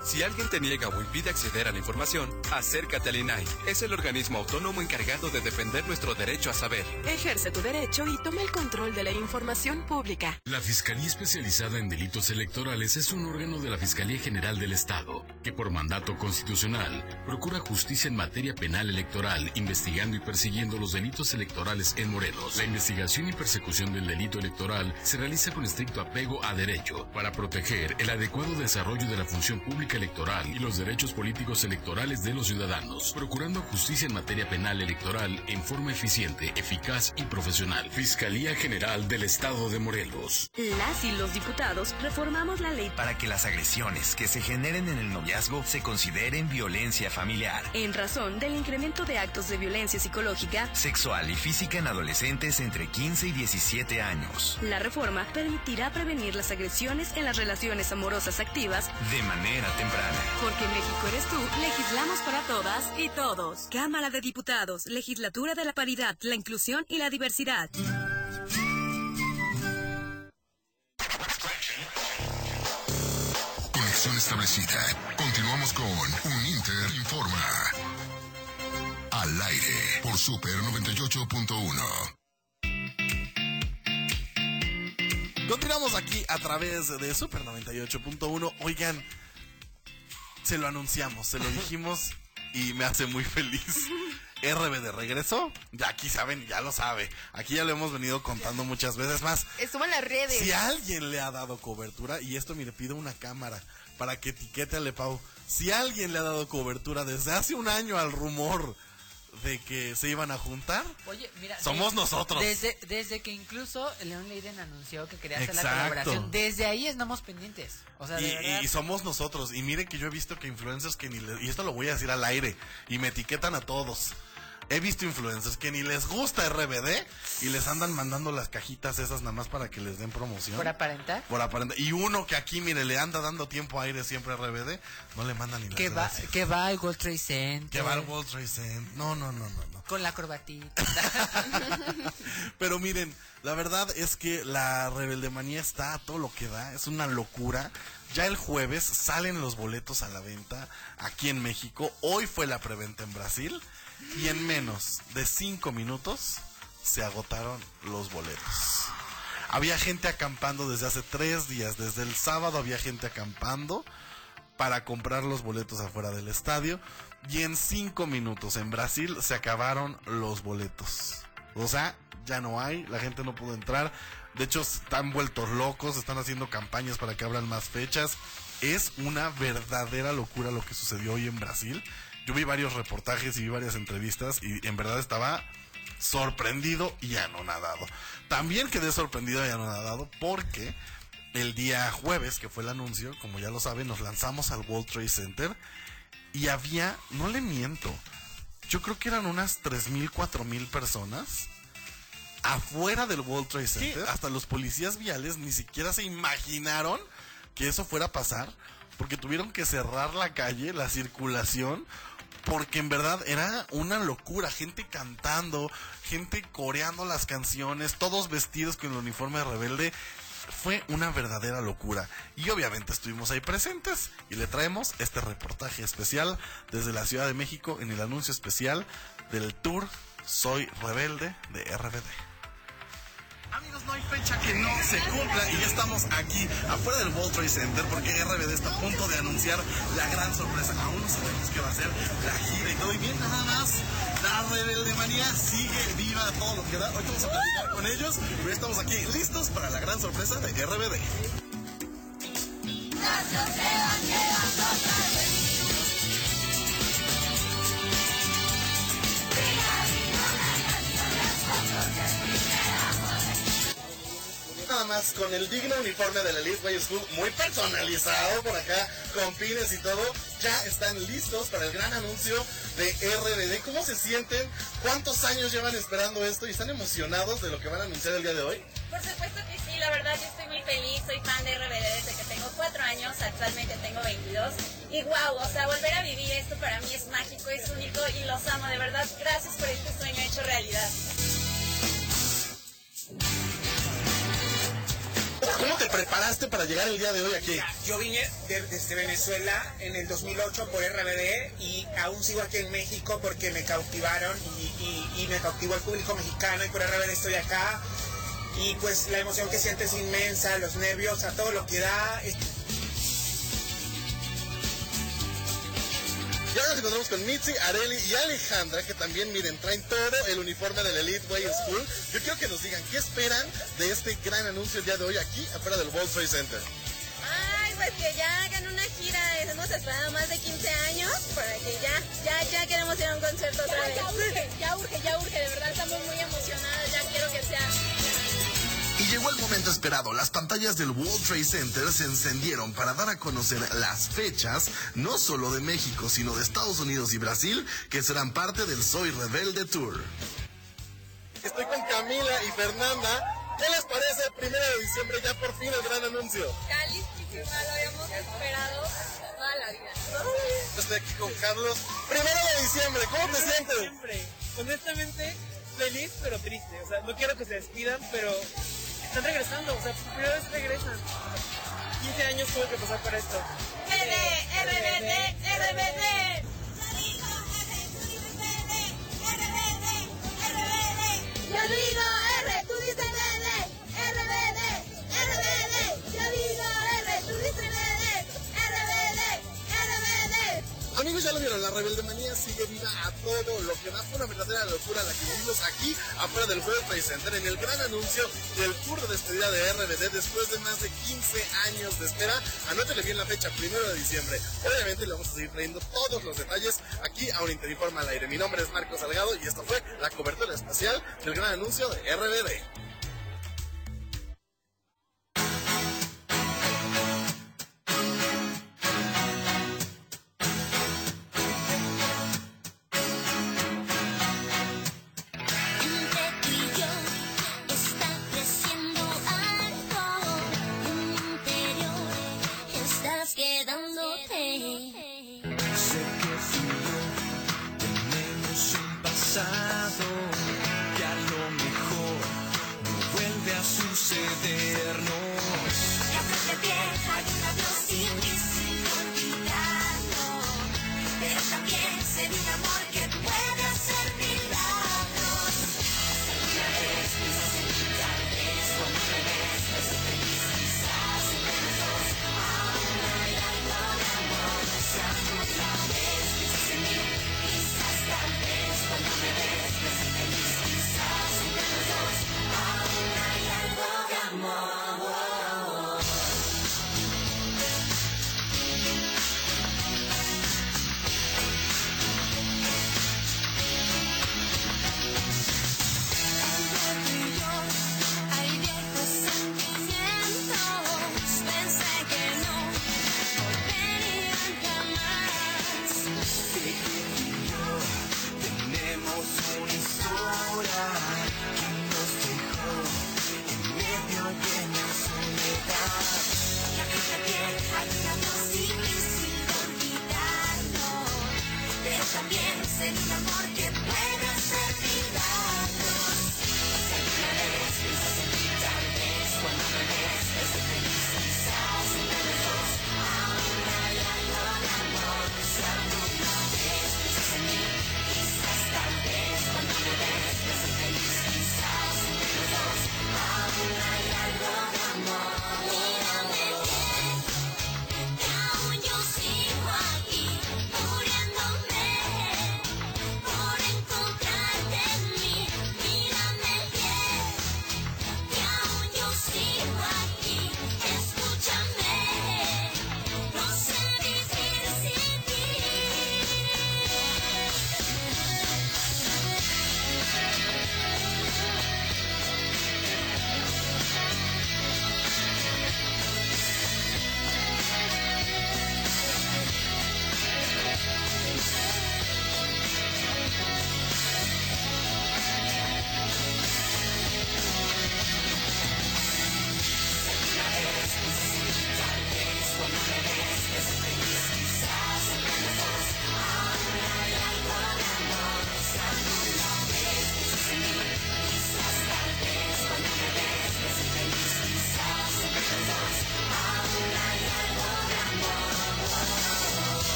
Si alguien te niega o impide acceder a la información, acércate al INAI. Es el organismo autónomo encargado de defender nuestro derecho a saber. Ejerce tu derecho y toma el control de la información pública. La Fiscalía Especializada en Delitos Electorales es un órgano de la Fiscalía General del Estado que por mandato constitucional procura justicia en materia penal electoral, investigando y persiguiendo los delitos electorales en Morelos. La investigación y persecución del delito electoral se realiza con estricto apego a derecho para proteger el adecuado desarrollo de la función pública electoral y los derechos políticos electorales de los ciudadanos, procurando justicia en materia penal electoral en forma eficiente, eficaz y profesional. Fiscalía General del Estado de Morelos. Las y los diputados reformamos la ley para que las agresiones que se generen en el noviazgo se consideren violencia familiar, en razón del incremento de actos de violencia psicológica, sexual y física en adolescentes entre 15 y 17 años. La reforma permitirá prevenir las agresiones en las relaciones amorosas activas de manera temprana. Porque México eres tú, legislamos para todas y todos. Cámara de Diputados, Legislatura de la Paridad, la Inclusión y la Diversidad. Conexión establecida. Continuamos con Uninter Informa. Al aire por Super 98.1. Continuamos aquí a través de Super 98.1. Oigan, se lo anunciamos, se lo dijimos y me hace muy feliz. RB de regreso, ya aquí saben, ya lo sabe. Aquí ya lo hemos venido contando muchas veces más. Estuvo en las redes. Si alguien le ha dado cobertura, y esto mire, pido una cámara para que etiquete a Lepau. Si alguien le ha dado cobertura desde hace un año al rumor de que se iban a juntar, Oye, mira, somos de- nosotros. Desde, desde que incluso León Leiden anunció que quería hacer la colaboración, desde ahí estamos pendientes. O sea, de y, verdad, y somos nosotros. Y miren que yo he visto que influencers que ni les... Y esto lo voy a decir al aire. Y me etiquetan a todos. He visto influencers que ni les gusta RBD y les andan mandando las cajitas esas nada más para que les den promoción. por aparentar. Por aparentar. Y uno que aquí, mire, le anda dando tiempo a aire siempre a RBD, no le mandan ni las Que va, gracias. que va al World Trade Center. Que va al World Trade Center. No, no, no, no, no. Con la corbatita. Pero miren, la verdad es que la rebeldemanía está a todo lo que da, es una locura. Ya el jueves salen los boletos a la venta aquí en México. Hoy fue la preventa en Brasil. Y en menos de cinco minutos se agotaron los boletos. Había gente acampando desde hace tres días. Desde el sábado había gente acampando para comprar los boletos afuera del estadio. Y en cinco minutos en Brasil se acabaron los boletos. O sea, ya no hay, la gente no pudo entrar. De hecho, están vueltos locos, están haciendo campañas para que abran más fechas. Es una verdadera locura lo que sucedió hoy en Brasil. Yo vi varios reportajes y vi varias entrevistas y en verdad estaba sorprendido y anonadado. También quedé sorprendido y anonadado porque el día jueves, que fue el anuncio, como ya lo saben, nos lanzamos al World Trade Center y había, no le miento, yo creo que eran unas 3.000, 4.000 personas afuera del World Trade Center. Hasta los policías viales ni siquiera se imaginaron que eso fuera a pasar porque tuvieron que cerrar la calle, la circulación, porque en verdad era una locura, gente cantando, gente coreando las canciones, todos vestidos con el uniforme de rebelde. Fue una verdadera locura. Y obviamente estuvimos ahí presentes y le traemos este reportaje especial desde la Ciudad de México en el anuncio especial del tour Soy Rebelde de RBD. Amigos, no hay fecha que no se cumpla y ya estamos aquí afuera del World Trade Center porque RBD está a punto de anunciar la gran sorpresa. Aún no sabemos qué va a ser la gira y todo. Y bien, nada más, la Rebelde Manía sigue viva todo lo que da. Hoy vamos a platicar con ellos, pero ya estamos aquí listos para la gran sorpresa de RBD. Nada más con el digno uniforme de la Elite Way School, muy personalizado por acá, con pines y todo, ya están listos para el gran anuncio de RBD. ¿Cómo se sienten? ¿Cuántos años llevan esperando esto y están emocionados de lo que van a anunciar el día de hoy? Por supuesto que sí, la verdad yo estoy muy feliz, soy fan de RBD desde que tengo cuatro años, actualmente tengo 22 y wow, o sea, volver a vivir esto para mí es mágico, es único y los amo, de verdad, gracias por este sueño hecho realidad. ¿Cómo te preparaste para llegar el día de hoy aquí? Yo vine de- desde Venezuela en el 2008 por RBD y aún sigo aquí en México porque me cautivaron y, me cautivó el público mexicano y por RBD estoy acá. Y pues la emoción que sientes es inmensa, los nervios, a todo lo que da. Y ahora nos encontramos con Mitzi, Areli y Alejandra, que también, miren, traen todo el uniforme del Elite Way School. Yo quiero que nos digan qué esperan de este gran anuncio el día de hoy aquí, afuera del World Trade Center. Ay, pues que ya hagan una gira, hemos esperado más de 15 años para que ya, ya, ya queremos ir a un concierto otra vez. Ya urge, ya urge, ya urge, de verdad estamos muy emocionadas, ya quiero que sea. Llegó el momento esperado. Las pantallas del World Trade Center se encendieron para dar a conocer las fechas, no solo de México, sino de Estados Unidos y Brasil, que serán parte del Soy Rebelde Tour. Estoy con Camila y Fernanda. ¿Qué les parece? Primero de diciembre, ya por fin el gran anuncio. Calistísima, lo habíamos esperado toda la vida. Estoy aquí con Carlos. Primero de diciembre, ¿cómo te sientes? Honestamente, feliz pero triste. O sea, no quiero que se despidan, pero están regresando. O sea, por primera vez regresan. 15 años tuve que pasar para esto. RBD, RBD, RBD. Yo digo R, tú dices RBD, RBD, Amigos, ya lo vieron, la rebelde manía sigue viva a todo lo que da. Fue una verdadera locura la que vivimos aquí, afuera del World Trade Center, en el gran anuncio del tour de despedida de RBD después de más de 15 años de espera. Anótele bien la fecha, primero de diciembre. Obviamente le vamos a seguir trayendo todos los detalles aquí a un Interinforma al aire. Mi nombre es Marcos Salgado y esta fue la cobertura especial del gran anuncio de RBD. pero también ser un amor que pueda ser vital.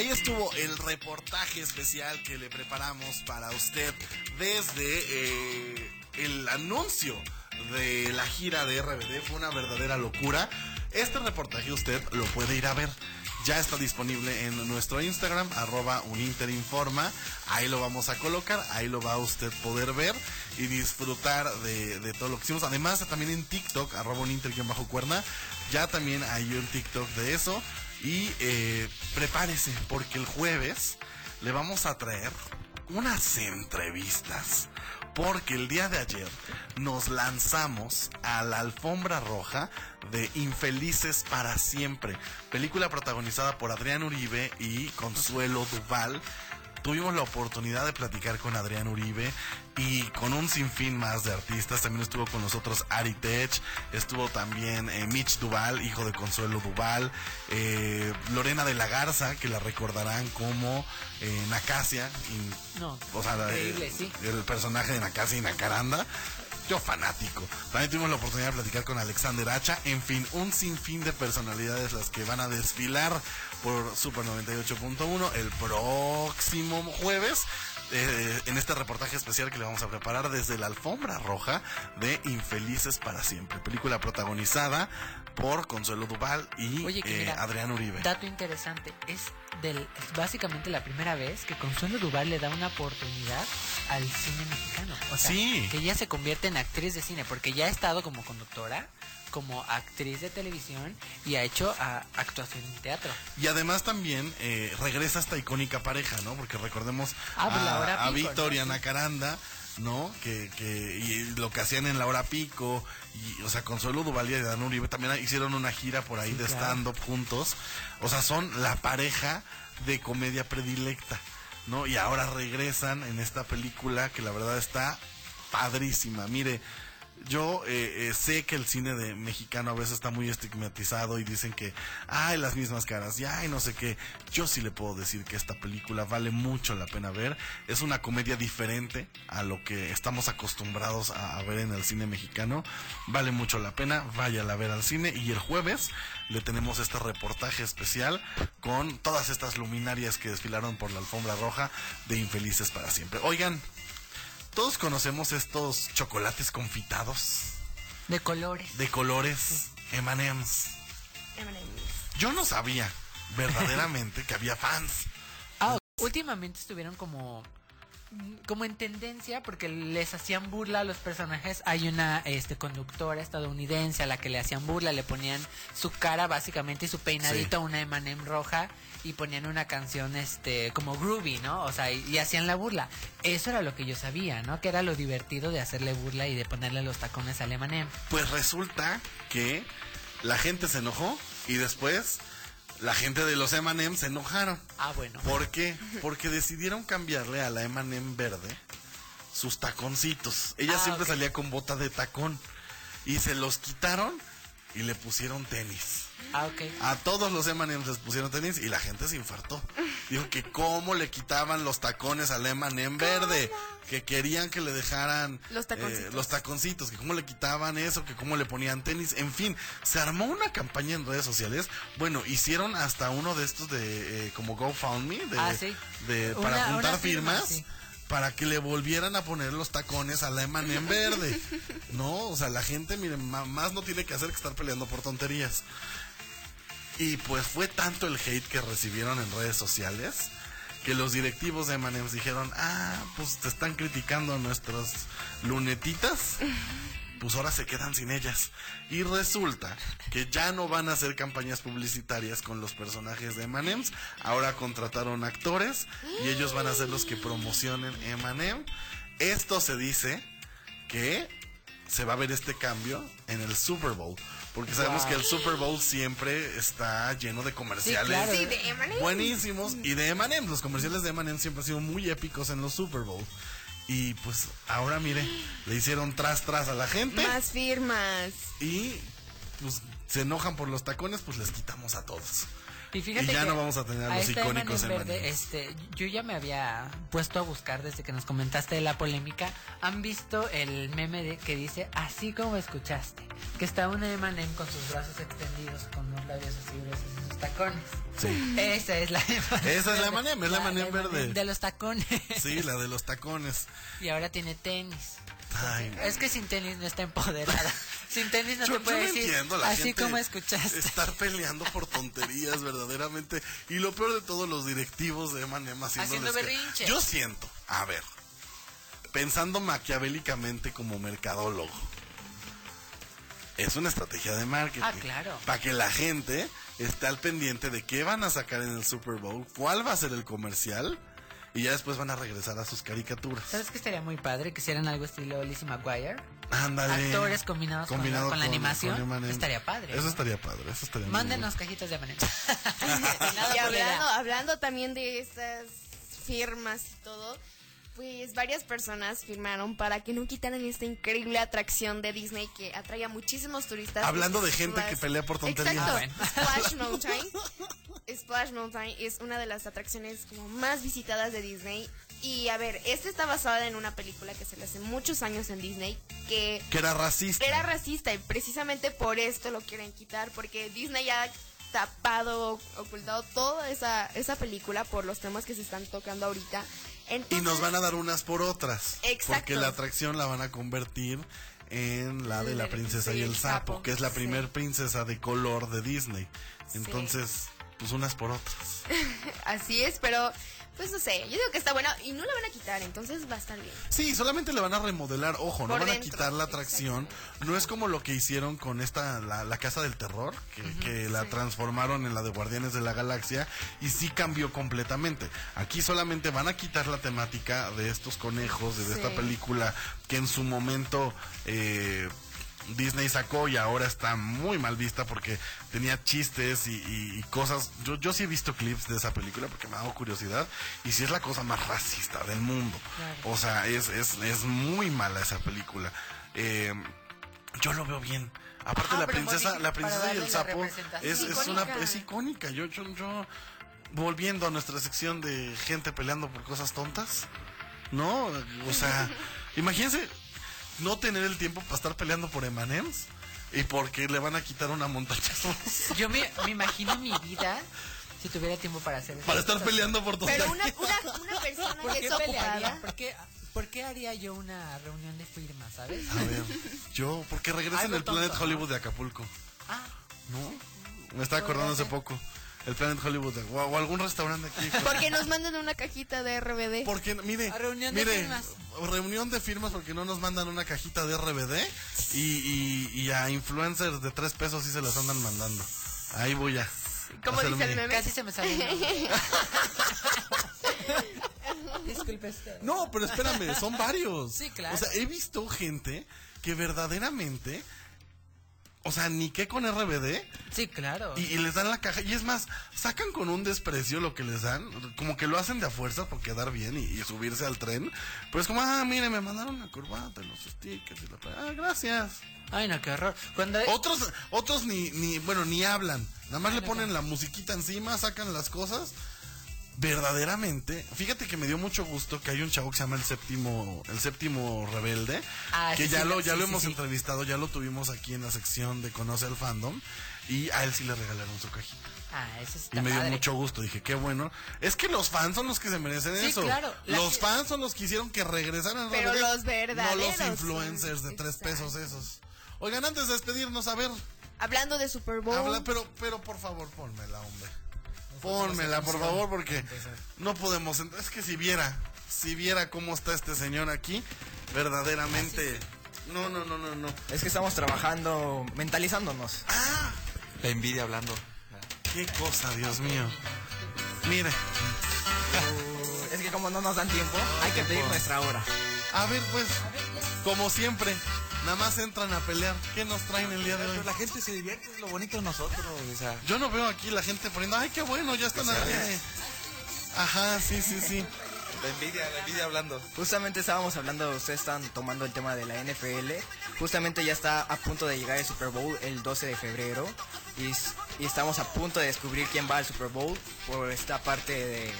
Ahí estuvo el reportaje especial que le preparamos para usted desde eh, el anuncio de la gira de RBD. Fue una verdadera locura. Este reportaje usted lo puede ir a ver. Ya está disponible en nuestro Instagram, arroba uninterinforma. Ahí lo vamos a colocar, ahí lo va a usted poder ver y disfrutar de, todo lo que hicimos. Además, también en TikTok, arroba uninter-cuerna. Ya también hay un TikTok de eso. Y eh, prepárese, porque el jueves le vamos a traer unas entrevistas. Porque el día de ayer nos lanzamos a la alfombra roja de Infelices para siempre. Película protagonizada por Adrián Uribe y Consuelo Duval. Tuvimos la oportunidad de platicar con Adrián Uribe y con un sinfín más de artistas. También estuvo con nosotros Ari Tech, estuvo también eh, Mitch Duval, hijo de Consuelo Duval, eh, Lorena de la Garza, que la recordarán como eh, Nacasia, y- No, o sea, la- increíble, el, sí. el personaje de Nacasia y Nacaranda. Yo fanático. También tuvimos la oportunidad de platicar con Alexander Hacha. En fin, un sinfín de personalidades las que van a desfilar por Super 98.1 el próximo jueves. Eh, en este reportaje especial que le vamos a preparar desde la alfombra roja de Infelices para siempre. Película protagonizada por Consuelo Duval y Oye, que eh, mira, Adrián Uribe. Dato interesante, es, del, es básicamente la primera vez que Consuelo Duval le da una oportunidad al cine mexicano. O sea, Sí. que ella se convierte en actriz de cine, porque ya ha estado como conductora, como actriz de televisión y ha hecho ah, actuación en teatro. Y además también eh, regresa esta icónica pareja, ¿no? Porque recordemos Ah, pues a, a Víctor y ¿no? a Nacaranda, ¿no? Que, que y lo que hacían en la hora pico, y, o sea, Consuelo Duvalía y Dan Uribe también hicieron una gira por ahí Sí, de claro. stand-up juntos. O sea, son la pareja de comedia predilecta, ¿no? Y ahora regresan en esta película que la verdad está padrísima. Mire, yo eh, eh, sé que el cine de mexicano a veces está muy estigmatizado y dicen que hay las mismas caras y ay no sé qué. Yo sí le puedo decir que esta película vale mucho la pena ver. Es una comedia diferente a lo que estamos acostumbrados a, a ver en el cine mexicano. Vale mucho la pena, váyala a ver al cine y el jueves le tenemos este reportaje especial con todas estas luminarias que desfilaron por la alfombra roja de Infelices para siempre. Oigan, todos conocemos estos chocolates confitados De colores. de colores M&M's. Yo no sabía verdaderamente que había fans. Ah, últimamente estuvieron como como en tendencia porque les hacían burla a los personajes. Hay una este conductora estadounidense a la que le hacían burla, le ponían su cara básicamente y su peinadito a una M&M roja y ponían una canción este como groovy, ¿no? O sea, y, y hacían la burla. Eso era lo que yo sabía, ¿no? Que era lo divertido de hacerle burla y de ponerle los tacones al M&M. Pues resulta que la gente se enojó y después la gente de los M&M se enojaron. Ah, bueno. ¿Por qué? Porque decidieron cambiarle a la M&M verde sus taconcitos. Ella Ah, siempre salía con bota de tacón y se los quitaron y le pusieron tenis. Ah, ok. A todos los M&M's les pusieron tenis y la gente se infartó. Dijo que cómo le quitaban los tacones al M&M verde, que querían que le dejaran Los taconcitos. eh, los taconcitos, que cómo le quitaban eso, que cómo le ponían tenis, en fin, se armó una campaña en redes sociales. Bueno, hicieron hasta uno de estos de eh, como GoFundMe, de, Ah, sí. de Una- para juntar firma, firmas. sí. Para que le volvieran a poner los tacones a la M&M verde. No, o sea, la gente, miren, más no tiene que hacer que estar peleando por tonterías. Y pues fue tanto el hate que recibieron en redes sociales que los directivos de M&M's dijeron, ah, pues te están criticando nuestras lunetitas, pues ahora se quedan sin ellas. Y resulta que ya no van a hacer campañas publicitarias con los personajes de M&M's, ahora contrataron actores y ellos van a ser los que promocionen M&M. Esto se dice que se va a ver este cambio en el Super Bowl. Porque sabemos Wow. que el Super Bowl siempre está lleno de comerciales. claro. Sí, de. Buenísimos. Y de M&M. Los comerciales de M&M siempre han sido muy épicos en los Super Bowl. Y pues ahora mire, le hicieron tras tras a la gente. Más firmas. Y pues se enojan por los tacones, pues les quitamos a todos. Y fíjate Y ya que no vamos a tener a los icónicos verde, este, yo ya me había puesto a buscar desde que nos comentaste de la polémica. ¿Han visto el meme de, que dice así como escuchaste? Que está una M&M con sus brazos extendidos, con unos labios así gruesos y sus tacones. Sí. Esa es la M&M. Esa es la M&M, es la M&M verde. De los tacones. Sí, la de los tacones. Y ahora tiene tenis. Ay. Es que sin tenis no está empoderada. sin tenis no yo, te puede decir entiendo la así gente como escuchaste. estar peleando por tonterías verdaderamente y lo peor de todo los directivos de haciéndoles Haciendo berrinche. yo siento a ver pensando maquiavélicamente como mercadólogo es una estrategia de marketing Ah, claro. para que la gente esté al pendiente de qué van a sacar en el Super Bowl cuál va a ser el comercial y ya después van a regresar a sus caricaturas ¿Sabes qué estaría muy padre? Que hicieran algo estilo Lizzie McGuire. Ándale. Actores combinados con la- Combinado con, la con- animación. con estaría padre. Eso ¿no? estaría padre, eso estaría Mándenos cajitas de M&M. Y hablando, hablando también de esas firmas y todo, pues varias personas firmaron para que no quitaran esta increíble atracción de Disney que atrae a muchísimos turistas. Hablando de gente que pelea por tonterías. Exacto. Ah, Splash Mountain. Splash Mountain es una de las atracciones como más visitadas de Disney. Y a ver, esta está basada en una película que se le hace muchos años en Disney que que era racista era racista y precisamente por esto lo quieren quitar porque Disney ha tapado, ocultado toda esa, esa película por los temas que se están tocando ahorita. Y nos van a dar unas por otras. Exacto. Porque la atracción la van a convertir en la de la princesa y el sapo, que es la primer princesa de color de Disney. Entonces, pues unas por otras. Así es, pero pues no sé, yo digo que está bueno y no la van a quitar, entonces va a estar bien. Sí, solamente le van a remodelar, ojo, no van a quitar la atracción. No es como lo que hicieron con esta, la, la Casa del Terror, que, que la transformaron en la de Guardianes de la Galaxia, y sí cambió completamente. Aquí solamente van a quitar la temática de estos conejos, de, de esta película que en su momento... eh, Disney sacó y ahora está muy mal vista porque tenía chistes y, y- y cosas. Yo, yo sí he visto clips de esa película porque me ha dado curiosidad y sí es la cosa más racista del mundo. O sea, es, es, es muy mala esa película. Eh, yo lo veo bien. Aparte Ajá, la princesa, la princesa y el sapo es, es una es icónica. Yo, yo, yo volviendo a nuestra sección de gente peleando por cosas tontas, ¿no? O sea, imagínense no tener el tiempo para estar peleando por M&M's y porque le van a quitar una montaña Yo me, me imagino mi vida si tuviera tiempo para hacer eso. para estar peleando por Pero tonterías. una, una, una persona ¿Por que qué es pelearía? ¿Por qué, por qué haría yo una reunión de firmas, sabes? A ver, yo, porque regresen el Planet Hollywood de Acapulco. Ah. ¿No? Me estaba acordando hace poco. El Planet Hollywood o, o algún restaurante aquí. Porque nos mandan una cajita de RBD. Porque, mire, A reunión de mire, firmas. reunión de firmas porque no nos mandan una cajita de RBD y, y, y a influencers de tres pesos sí se las andan mandando. Ahí voy a. ¿Cómo dice el meme? Casi se me salió. Disculpe usted. No, pero espérame, son varios. Sí, claro. O sea, he visto gente que verdaderamente, o sea, ni qué con RBD. Sí, claro. Y, y les dan la caja. Y es más, sacan con un desprecio lo que les dan. Como que lo hacen de a fuerza por quedar bien y, y subirse al tren. Pero es como, ah, mire, me mandaron una corbata, los stickers y la... Ah, gracias. Ay, no, qué horror. Cuando... Otros, otros ni, ni, bueno, ni hablan. Nada más le ponen la musiquita encima, sacan las cosas. Verdaderamente, fíjate que me dio mucho gusto que hay un chavo que se llama el séptimo, el séptimo rebelde, Ah, que sí, ya sí, lo, ya sí, lo hemos entrevistado, ya lo tuvimos aquí en la sección de Conoce al Fandom, y a él sí le regalaron su cajita. Ah, eso está Y me dio padre. mucho gusto, dije, qué bueno. Es que los fans son los que se merecen Sí, eso. claro. La Los que- fans son los que hicieron que regresaran. Pero RBD, los No los verdaderos influencers de tres pesos esos. Oigan, antes de despedirnos, a ver, Hablando de Super Bowl. Habla, pero, pero por favor, pónmela, hombre. Pónmela, por favor, porque no podemos. Es que si viera, si viera cómo está este señor aquí, verdaderamente. No, no, no, no, no. Es que estamos trabajando, mentalizándonos. La envidia hablando. Qué cosa, Dios mío. Mire. Es que como no nos dan tiempo, hay que pedir nuestra hora. A ver, pues, como siempre, nada más entran a pelear. ¿Qué nos traen el día de hoy? Pues la gente se divierte, es lo bonito de nosotros. O sea, Yo no veo aquí la gente poniendo, ay, qué bueno, ya están aquí. Ajá, sí, sí, sí. la envidia, la envidia hablando. Justamente estábamos hablando, ustedes están tomando el tema de la NFL. Justamente ya está a punto de llegar el Super Bowl el 12 de febrero. Y estamos a punto de descubrir quién va al Super Bowl por esta parte de...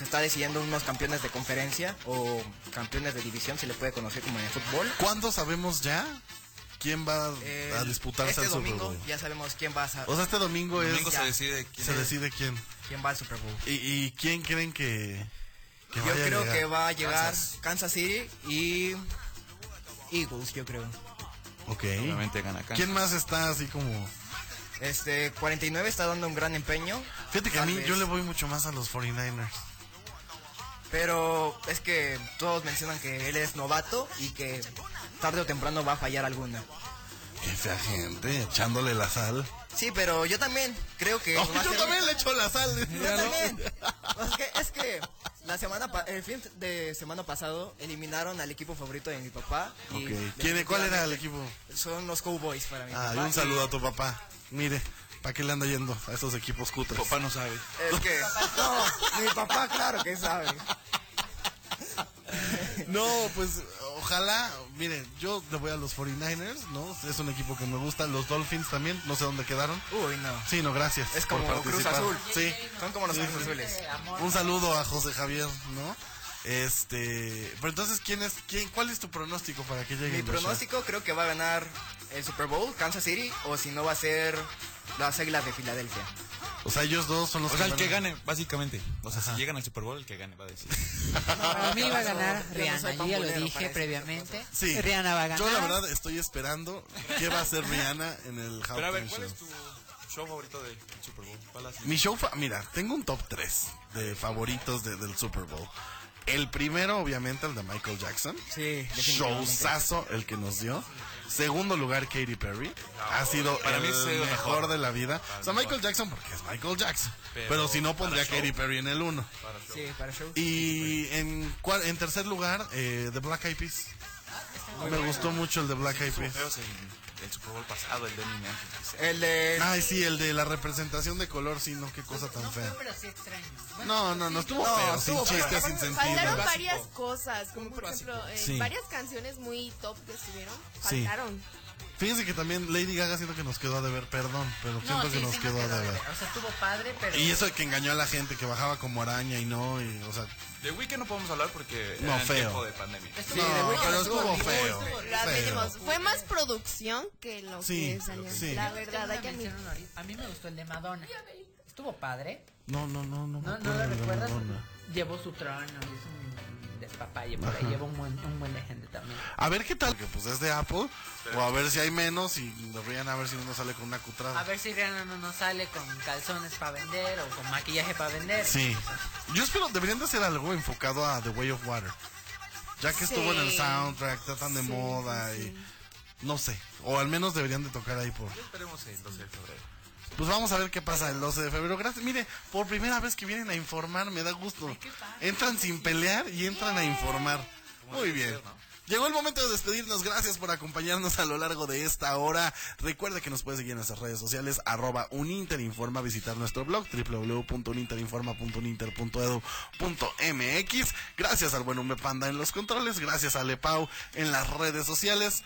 Se está decidiendo unos campeones de conferencia o campeones de división, se le puede conocer como en el fútbol. ¿Cuándo sabemos ya quién va a disputarse este el Super domingo Bowl? ya sabemos quién va a... O sea, este domingo es. Domingo se decide quién Se es. decide quién. quién va al Super Bowl. ¿Y, y quién creen que, que Yo vaya a creo que va a llegar Kansas. Kansas City y Eagles, yo creo. Ok. Obviamente gana Kansas. ¿Quién más está así como.? Este, 49 está dando un gran empeño. Fíjate que a Tal mí vez. yo le voy mucho más a los 49ers. Pero es que todos mencionan que él es novato y que tarde o temprano va a fallar alguna. Qué fea gente, echándole la sal. Sí, pero yo también creo que... A yo también le echo la sal. Yo también. Es que, es que la semana pa- el fin de semana pasado eliminaron al equipo favorito de mi papá. y. ¿Quién, ¿Cuál era el equipo? Son los Cowboys para mí. Ah, y un saludo a tu papá. Mire, ¿para qué le anda yendo a esos equipos cutres? Papá no sabe. Es que... No, mi papá claro que sabe. No, pues ojalá, miren, yo le voy a los 49ers, ¿no? Es un equipo que me gusta, los Dolphins también, no sé dónde quedaron. Uy, no. Sí, no, gracias. Es por como Cruz participar. Azul. Sí. Son como los Sí, Cruz sí. Azules. Un saludo a José Javier, ¿no? Este, pero entonces, ¿quién es, quién, cuál es tu pronóstico para que llegue Mi pronóstico creo que va a ganar el Super Bowl, Kansas City, o si no va a ser las Águilas de Filadelfia. O sea, ellos dos son los O sea, el que a- gane, básicamente. O sea, si llegan al Super Bowl, el que gane va a decir. Para mí va a ganar Yo no Rihanna, yo ya lo dije previamente. Sí. Rihanna va a ganar. Yo la verdad estoy esperando qué va a hacer Rihanna en el Pero a ver, ¿cuál Show. es tu show favorito del Super Bowl? Mi show, fa- mira, tengo un top 3 de favoritos de- del Super Bowl. El primero, obviamente, el de Michael Jackson. Sí. Showzazo el que nos dio. Segundo lugar, Katy Perry. ha sido para el mí sido mejor mejor. de la vida. O sea, Michael Jackson porque es Michael Jackson. Pero, Pero si no, pondría a Katy. Perry en el uno. Sí, para show. Y en, cuar- en tercer lugar, eh, The Black Eyed Peas. Me gustó mucho el de Black Eyed Peas. El, Super Bowl pasado, el de Eminem. El de... Ay, sí, el de la representación de color, sí, no, qué cosa tan fea. Pero sí extraño. No, no, no, estuvo No, feo, estuvo sin sentido. Faltaron varias cosas, como por ejemplo, eh, Sí. varias canciones muy top que estuvieron. Sí. Fíjense que también Lady Gaga siento que nos quedó a deber, perdón, pero No, siento que sí, nos sí quedó a quedó deber. O sea, estuvo padre, pero... Y eso de que engañó a la gente, que bajaba como araña y no, y, o sea, De Weekend no podemos hablar porque No, era en feo. tiempo de pandemia. no, The Weeknd pero estuvo estuvo feo. Admitimos. feo. Fue más producción que lo Sí, que salió. sí. La verdad, hay que admitir. A mí me gustó el de Madonna. Estuvo padre. No, no, no, no. ¿No, no lo de recuerdas? Llevó su trono y es un Papaya, por ahí Ajá. lleva un buen, un buen de gente también. A ver qué tal, que pues es de Apple. O a ver si hay menos y deberían a ver si uno sale con una cutrada. A ver si Rihanna no nos sale con calzones para vender o con maquillaje para vender. Sí. Yo espero, deberían de hacer algo enfocado a The Way of Water. Ya que estuvo en el Sí. soundtrack, está tan de Sí, moda sí, y... No sé. O al menos deberían de tocar ahí por... Esperemos el 12 de febrero. Pues vamos a ver qué pasa el 12 de febrero. Gracias. Mire, por primera vez que vienen a informar, me da gusto. Entran sin pelear y entran a informar. Muy bien. Llegó el momento de despedirnos. Gracias por acompañarnos a lo largo de esta hora. Recuerde que nos puede seguir en nuestras redes sociales, arroba uninterinforma, visitar nuestro blog, www.uninterinforma.uninter.edu.mx. Gracias al buen Ume Panda en los controles. Gracias a Lepau en las redes sociales.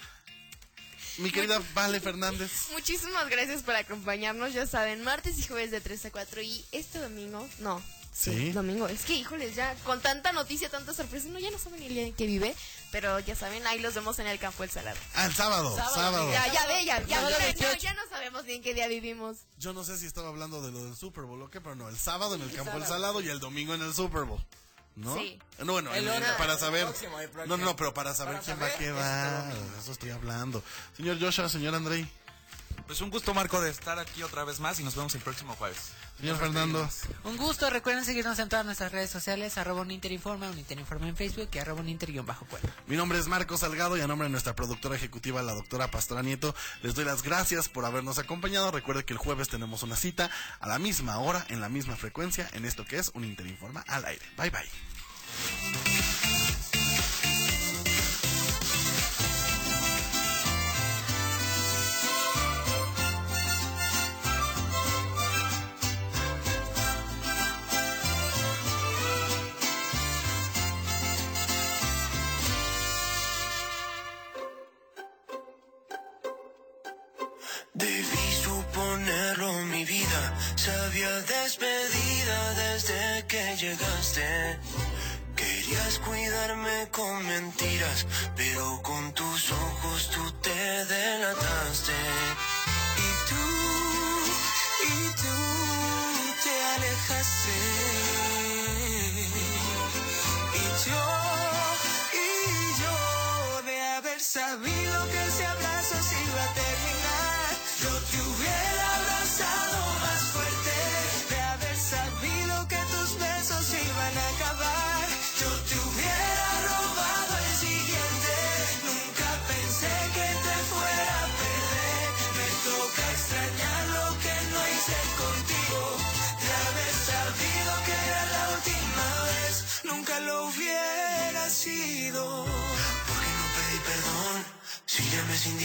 Mi querida Vale Fernández. Muchísimas gracias por acompañarnos. Ya saben, martes y jueves de 3 a 4 y este domingo, no. Sí. Domingo. Es que, híjoles, ya con tanta noticia, tanta sorpresa, no, ya no saben ni el día en que vive, pero ya saben, ahí los vemos en el campo el salado. Ah, el sábado. Sábado. Ya, ya ve, ya, ya, Sábado no, 28. ya no sabemos ni en qué día vivimos. Yo no sé si estaba hablando de lo del Super Bowl o qué, pero no, el sábado en el campo del sábado. salado y el domingo en el Super Bowl. ¿No? Sí. No, bueno, El hora- para saber. próximo, el próximo. No, no, no, pero para saber Para quién va a saber, quedar. este De eso estoy hablando. Señor Joshua, señor Andrei, Pues un gusto, Marco, de estar aquí otra vez más y nos vemos el próximo jueves. Señor Fernando. Un gusto, recuerden seguirnos en todas nuestras redes sociales, arroba un Interinforma, un Interinforma en Facebook y arroba un Inter-Cuenta. Mi nombre es Marco Salgado y a nombre de nuestra productora ejecutiva, la doctora Pastora Nieto, les doy las gracias por habernos acompañado. Recuerde que el jueves tenemos una cita a la misma hora, en la misma frecuencia, en esto que es un Interinforma al aire. Bye bye. Había despedida desde que llegaste. Querías cuidarme con mentiras, pero con tus ojos tú te delataste. Y tú, y tú te alejaste. Y yo, y yo de haber sabido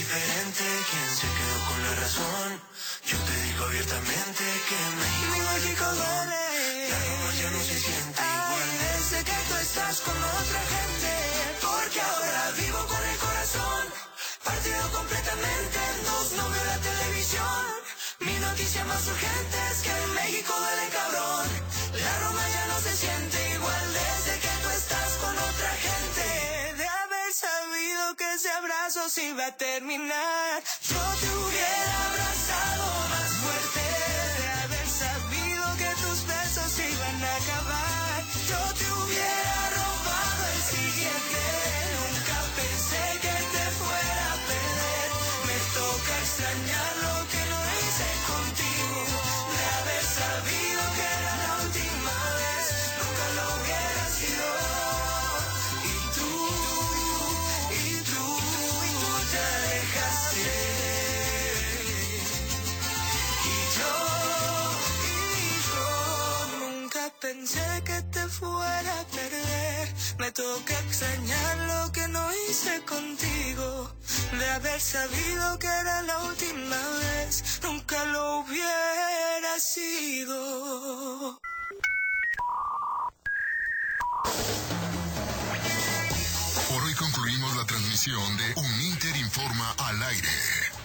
indiferente, ¿quién se quedó con la razón? Yo te digo abiertamente que México, México duele. La Roma ya no se siente igual desde que tú estás con otra gente. Porque ahora vivo con el corazón partido completamente en dos. No veo la televisión. Mi noticia más urgente es que en México duele cabrón. La Roma ya no se siente igual desde que tú estás con otra gente. Sabido que ese abrazo se iba a terminar, yo te hubiera abrazado más fuerte. De haber sabido que tus besos iban a acabar, yo te hubiera pensé que te fuera a perder. Me toca extrañar lo que no hice contigo. De haber sabido que era la última vez, nunca lo hubiera sido. Por hoy concluimos la transmisión de Un Inter Informa al aire.